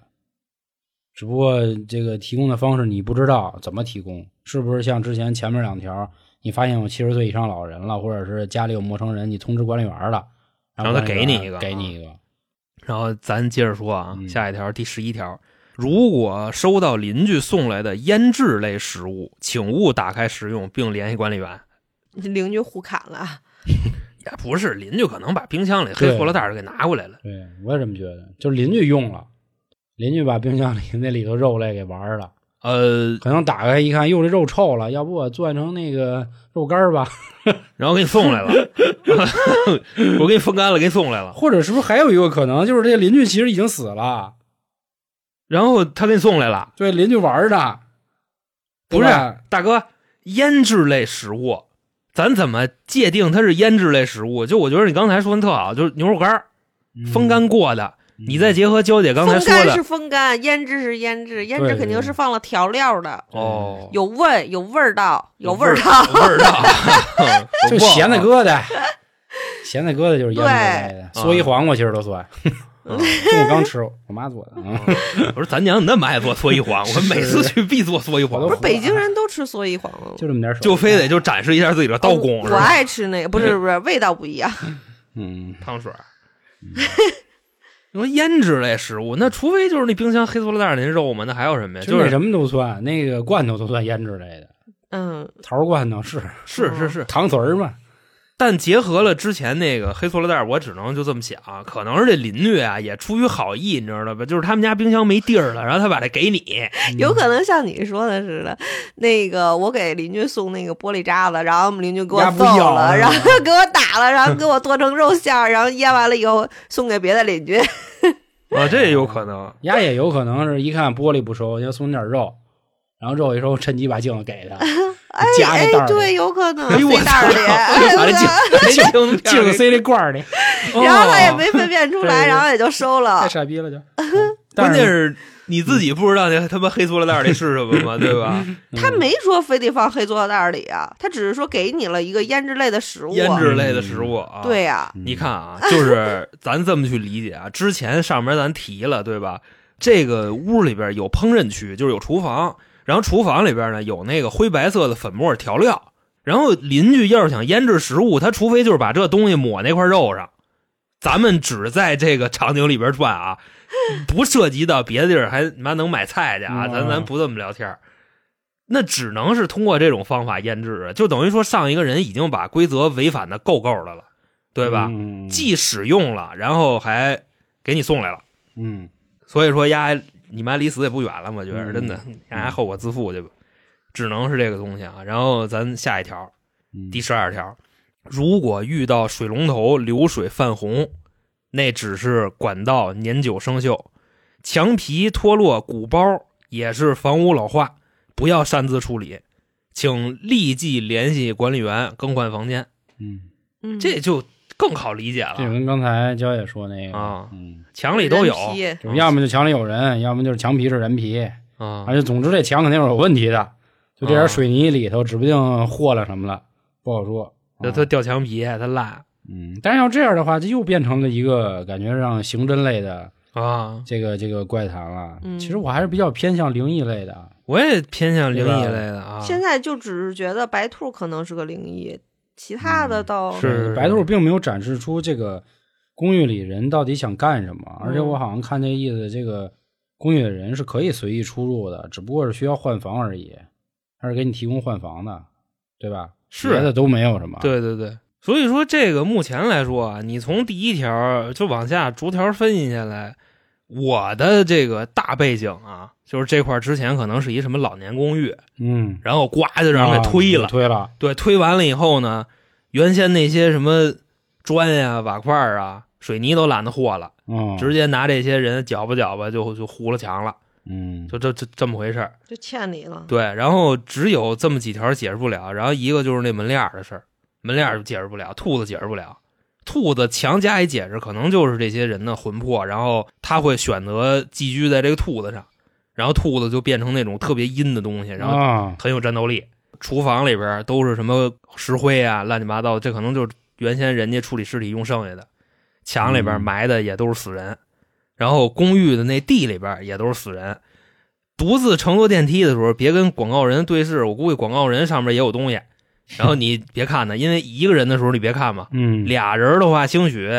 Speaker 1: 只不过这个提供的方式你不知道怎么提供，是不是像之前前面两条，你发现有七十岁以上老人了，或者是家里有陌生人，你通知管理员了，然
Speaker 4: 然后他给你一个
Speaker 1: 给你一个，
Speaker 4: 然后咱接着说啊，
Speaker 1: 嗯。
Speaker 4: 下一条第十一条，如果收到邻居送来的腌制类食物，请勿打开食用，并联系管理员。
Speaker 3: 邻居互砍了，
Speaker 4: 也不是邻居可能把冰箱里黑塑料袋儿给拿过来了，
Speaker 1: 对我也这么觉得，就是邻居用了，邻居把冰箱里那里头肉类给玩了。
Speaker 4: 呃，
Speaker 1: 可能打开一看，哟，这肉臭了，要不我攥成那个肉干儿吧？
Speaker 4: 然后给你送来了，我给你风干了，给你送来了，
Speaker 1: 或者是不是还有一个可能，就是这个邻居其实已经死了，
Speaker 4: 然后他给你送来了，
Speaker 1: 对邻居玩的，
Speaker 4: 不是大哥，腌制类食物，咱怎么界定它是腌制类食物？就我觉得你刚才说的特好，就是牛肉干儿风干过的，
Speaker 1: 嗯。
Speaker 4: 你再结合娇姐刚才说的。
Speaker 3: 风干是风干，腌制是腌制，腌制肯定是放了调料的，
Speaker 4: 哦，
Speaker 3: 有味有味道，有味道。
Speaker 4: 味道，
Speaker 1: 就咸菜疙瘩，咸菜疙瘩就是腌制类的，
Speaker 4: 对。
Speaker 1: 蓑衣黄瓜其实都算。
Speaker 4: 嗯
Speaker 1: 中午刚吃，我妈做的。嗯
Speaker 4: 我说咱娘那么爱做蓑衣黄，我每次去必做蓑衣黄
Speaker 3: 不是北京人都吃蓑衣黄吗？
Speaker 1: 就这么点手，
Speaker 4: 就非得就展示一下自己的刀工，
Speaker 3: 我我？爱吃那个，不是不是，味道不一样。
Speaker 1: 嗯，
Speaker 4: 汤水儿。你说腌制类食物，那除非就是那冰箱黑塑料袋儿那肉嘛，那还有什么呀？就是
Speaker 1: 什么都算，那个罐头都算腌制类的，
Speaker 3: 嗯，
Speaker 1: 桃罐头是
Speaker 4: 是是是，
Speaker 1: 糖髓儿嘛。
Speaker 4: 但结合了之前那个黑塑料袋，我只能就这么想，可能是这邻居啊也出于好意，你知道吧？就是他们家冰箱没地儿了，然后他把这给你，
Speaker 3: 有可能像你说的似的，那个我给邻居送那个玻璃渣子，然后我们邻居给我揍了，然后给我打了，然后给我剁成肉馅儿，然后腌完了以后送给别的邻居。
Speaker 4: 啊，这也有可能。
Speaker 1: 丫也有可能是一看玻璃不熟，要送点肉，然后肉一收，趁机把镜子给他，
Speaker 3: 哎哎对，有可能
Speaker 4: 哎呦我
Speaker 3: 塞袋儿里，
Speaker 4: 操
Speaker 3: 哎
Speaker 1: 把这
Speaker 3: 我
Speaker 1: 镜
Speaker 4: 镜
Speaker 1: 镜子塞这罐儿里。
Speaker 3: 然后他也没分辨出来，然后也就收了
Speaker 1: 太。傻逼了就。
Speaker 4: 关键
Speaker 1: 是
Speaker 4: 是你自己不知道那他妈黑塑料袋里是什么吗，对吧？
Speaker 3: 他没说非得放黑塑料袋里啊，他只是说给你了一个腌制类的食物。
Speaker 4: 腌制类的食物啊，
Speaker 3: 对呀、
Speaker 4: 你看啊，就是咱这么去理解啊，之前上面咱提了，对吧？这个屋里边有烹饪区，就是有厨房，然后厨房里边呢有那个灰白色的粉末调料，然后邻居要是想腌制食物，他除非就是把这东西抹那块肉上，咱们只在这个场景里边转啊，不涉及到别的地儿还妈能买菜去啊，咱
Speaker 1: 嗯。
Speaker 4: 咱不这么聊天儿。那只能是通过这种方法腌制，就等于说上一个人已经把规则违反的够够的了，对吧？
Speaker 1: 嗯。
Speaker 4: 既使用了，然后还给你送来了，
Speaker 1: 嗯。
Speaker 4: 所以说丫你妈离死也不远了，我觉得
Speaker 1: 嗯
Speaker 4: 真的，家后果自负去吧，只能是这个东西啊。然后咱下一条，
Speaker 1: 嗯
Speaker 4: 第十二条，如果遇到水龙头流水泛红，那只是管道年久生锈，墙皮脱落、鼓包也是房屋老化，不要擅自处理，请立即联系管理员更换房间。
Speaker 1: 嗯，
Speaker 3: 嗯，
Speaker 4: 这就更好理解了。
Speaker 1: 这跟刚才焦姐说那个
Speaker 4: 啊
Speaker 1: 嗯，
Speaker 4: 墙里都有
Speaker 1: 就是要么就墙里有人，要么就是墙皮是人皮，
Speaker 4: 啊
Speaker 1: 而且总之这墙肯定是有问题的，就这
Speaker 4: 啊
Speaker 1: 点水泥里头指不定和了什么了，不好说。
Speaker 4: 它
Speaker 1: 啊
Speaker 4: 它掉墙皮，它烂
Speaker 1: 嗯，但是要这样的话，这又变成了一个感觉让刑侦类的
Speaker 4: 啊！
Speaker 1: 这个这个怪谈了。
Speaker 3: 嗯
Speaker 1: 其实我还是比较偏向灵异类的。
Speaker 4: 我也偏向灵异类的啊。
Speaker 3: 现在就只是觉得白兔可能是个灵异，其他的倒
Speaker 4: 嗯是
Speaker 1: 白兔并没有展示出这个公寓里人到底想干什么，
Speaker 3: 嗯
Speaker 1: 而且我好像看这意思，这个公寓的人是可以随意出入的，只不过是需要换房而已，他是给你提供换房的，对吧？
Speaker 4: 是
Speaker 1: 别的都没有什么。，
Speaker 4: 对对对，所以说这个目前来说啊，你从第一条就往下逐条分析下来，我的这个大背景啊，就是这块之前可能是一什么老年公寓，
Speaker 1: 嗯，
Speaker 4: 然后呱就让人给推了。
Speaker 1: 啊，推了，
Speaker 4: 对，推完了以后呢，原先那些什么砖呀、瓦块啊、水泥都懒得和了，
Speaker 1: 嗯，
Speaker 4: 直接拿这些人搅吧搅吧就就糊了墙了，
Speaker 1: 嗯，
Speaker 4: 就这这这么回事儿。
Speaker 3: 就欠你了。
Speaker 4: 对，然后只有这么几条解释不了，然后一个就是那门帘的事儿，门帘解释不了，兔子解释不了，兔子强加以解释，可能就是这些人的魂魄，然后他会选择寄居在这个兔子上，然后兔子就变成那种特别阴的东西，然后
Speaker 1: 啊，
Speaker 4: 很有战斗力。厨房里边都是什么石灰啊，乱七八糟，这可能就是原先人家处理尸体用剩下的。墙里边
Speaker 1: 嗯
Speaker 4: 埋的也都是死人，然后公寓的那地里边也都是死人。独自乘坐电梯的时候，别跟广告人对视，我估计广告人上面也有东西。然后你别看他，因为一个人的时候你别看嘛，
Speaker 1: 嗯，
Speaker 4: 俩人的话兴许，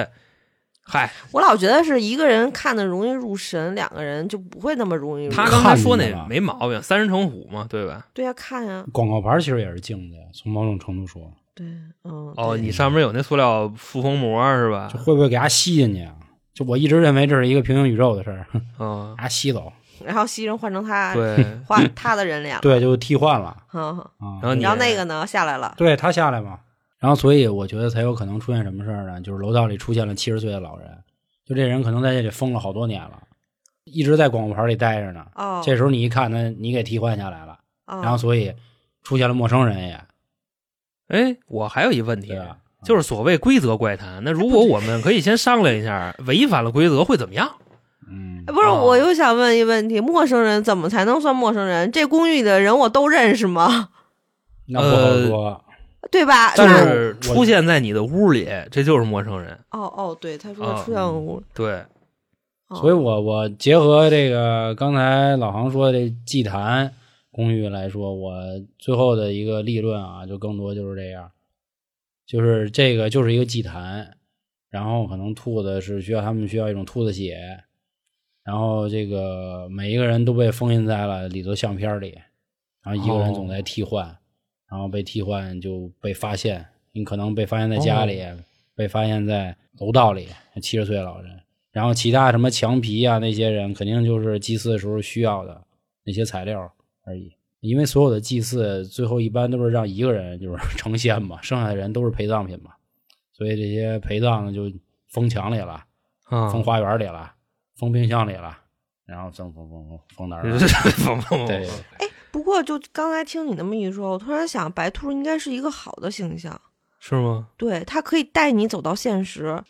Speaker 4: 嗨，
Speaker 3: 我老觉得是一个人看的容易入神，两个人就不会那么容易入神。
Speaker 4: 他刚才说那没毛病，三人成虎嘛，对吧？
Speaker 3: 对呀、看呀、
Speaker 1: 广告牌其实也是镜子呀，从某种程度说，
Speaker 3: 对，嗯，
Speaker 4: 哦，你上面有那塑料塑封膜是吧？
Speaker 1: 就？会不会给它吸进去啊？就我一直认为这是一个平行宇宙的事儿，
Speaker 4: 嗯
Speaker 1: 把，它吸走，
Speaker 3: 然后西人换成他，
Speaker 4: 对。
Speaker 3: 换他的人脸了，
Speaker 1: 对，就替换了
Speaker 3: 嗯，
Speaker 1: 啊。
Speaker 4: 然后你
Speaker 3: 然后那个呢下来了，
Speaker 1: 对他下来嘛，然后所以我觉得才有可能出现什么事儿呢？就是楼道里出现了七十岁的老人，就这人可能在这里疯了好多年了，一直在广告牌里待着呢。
Speaker 3: 哦，
Speaker 1: 这时候你一看他，你给替换下来了，
Speaker 3: 哦
Speaker 1: 然后所以出现了陌生人也，
Speaker 4: 哎，我还有一问题
Speaker 1: 对，
Speaker 4: 就是所谓规则怪谈。那如果我们可以先商量一下，违反了规则会怎么样？
Speaker 1: 嗯
Speaker 3: 哎，不是，
Speaker 4: 哦
Speaker 3: 我又想问一个问题：陌生人怎么才能算陌生人？这公寓里的人我都认识吗？
Speaker 1: 那不好说。
Speaker 3: 对吧？
Speaker 1: 但是
Speaker 4: 出现在你的屋里，这就是陌生人。
Speaker 3: 哦哦，对，他说
Speaker 4: 啊
Speaker 3: 出现屋，
Speaker 4: 对，
Speaker 3: 哦
Speaker 1: 所以我我结合这个刚才老航说的这祭坛公寓来说，我最后的一个立论啊，就更多就是这样，就是这个就是一个祭坛，然后可能兔子是需要他们需要一种兔子血，然后这个每一个人都被封印在了里头相片里，然后一个人总在替换，然后被替换就被发现，你可能被发现在家里，被发现在楼道里，七十岁老人。然后其他什么墙皮啊，那些人肯定就是祭祀的时候需要的那些材料而已。因为所有的祭祀最后一般都是让一个人就是 成仙嘛，剩下的人都是陪葬品嘛，所以这些陪葬就封墙里了，
Speaker 4: 啊，
Speaker 1: 封花园里了，封冰箱里了，然后封封封封封哪儿了？
Speaker 4: 疯疯
Speaker 1: 对，
Speaker 3: 不过就刚才听你那么一说，我突然想，白兔应该是一个好的形象，
Speaker 4: 是吗？
Speaker 3: 对，它可以带你走到现实。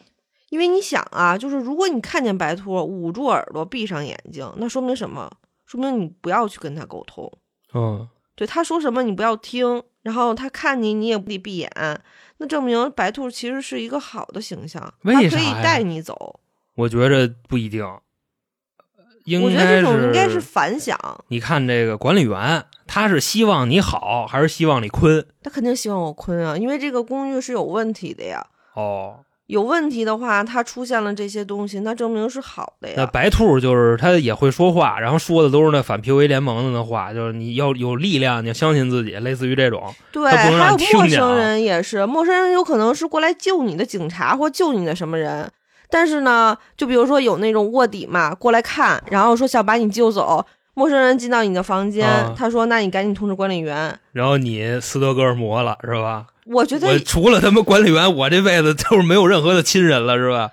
Speaker 3: 因为你想啊，就是如果你看见白兔，捂住耳朵，闭上眼睛，那说明什么？说明你不要去跟他沟通。
Speaker 4: 嗯，
Speaker 3: 对他说什么你不要听，然后他看你你也不得闭眼，那证明白兔其实是一个好的形象，它可以带你走。
Speaker 4: 我觉着不一定，应
Speaker 3: 我觉得
Speaker 4: 该
Speaker 3: 这种应该
Speaker 4: 是
Speaker 3: 是反响，
Speaker 4: 你看这个管理员，他是希望你好，还是希望你坤？
Speaker 3: 他肯定希望我坤啊，因为这个公寓是有问题的呀。
Speaker 4: 哦，
Speaker 3: 有问题的话，他出现了这些东西，那证明是好的呀。
Speaker 4: 那白兔就是他也会说话，然后说的都是那反 PUA 联盟的那话，就是你要有力量，你要相信自己，类似于这种。
Speaker 3: 对，还有陌生人也是，陌生人有可能是过来救你的警察或救你的什么人，但是呢，就比如说有那种卧底嘛，过来看，然后说想把你救走，陌生人进到你的房间，
Speaker 4: 啊
Speaker 3: 他说那你赶紧通知管理员。
Speaker 4: 然后你斯德哥尔摩了，是吧？
Speaker 3: 我觉得
Speaker 4: 我除了他们管理员，我这辈子就是没有任何的亲人了，是吧？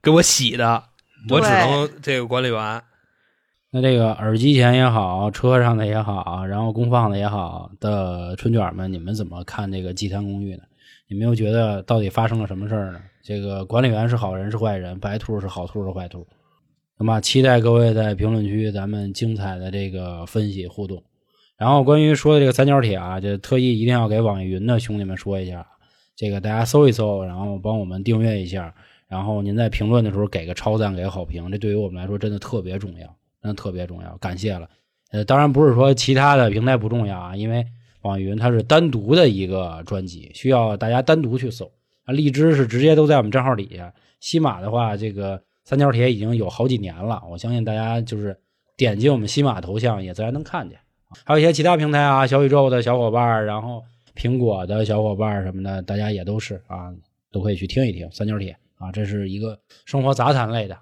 Speaker 4: 给我洗的，我只能这个管理员。
Speaker 1: 那这个耳机前也好，车上的也好，然后公放的也好的春卷们，你们怎么看这个祭坛公寓呢？你们又觉得到底发生了什么事儿呢？这个管理员是好人是坏人？白兔是好兔是坏兔？那么期待各位在评论区咱们精彩的这个分析互动。然后关于说的这个三角铁啊，就特意一定要给网易云的兄弟们说一下，这个大家搜一搜，然后帮我们订阅一下，然后您在评论的时候给个超赞，给个好评，这对于我们来说真的特别重要，真的特别重要，感谢了。呃，当然不是说其他的平台不重要啊，因为网易云它是单独的一个专辑，需要大家单独去搜。啊，荔枝是直接都在我们账号底下，西马的话，这个三角铁已经有好几年了，我相信大家就是点击我们西马头像也自然能看见。还有一些其他平台啊，小宇宙的小伙伴，然后苹果的小伙伴什么的，大家也都是啊，都可以去听一听三角铁啊，这是一个生活杂谈类的。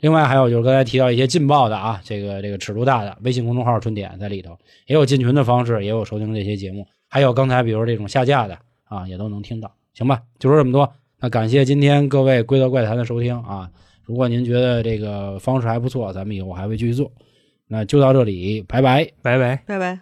Speaker 1: 另外还有就是刚才提到一些劲爆的啊，这个这个尺度大的微信公众号春点在里头，也有进群的方式，也有收听这些节目，还有刚才比如这种下架的啊，也都能听到。行吧，就说这么多。那感谢今天各位归德怪谈的收听啊，如果您觉得这个方式还不错，咱们以后还会继续做。那就到这里，拜拜。
Speaker 4: 拜拜。
Speaker 3: 拜拜。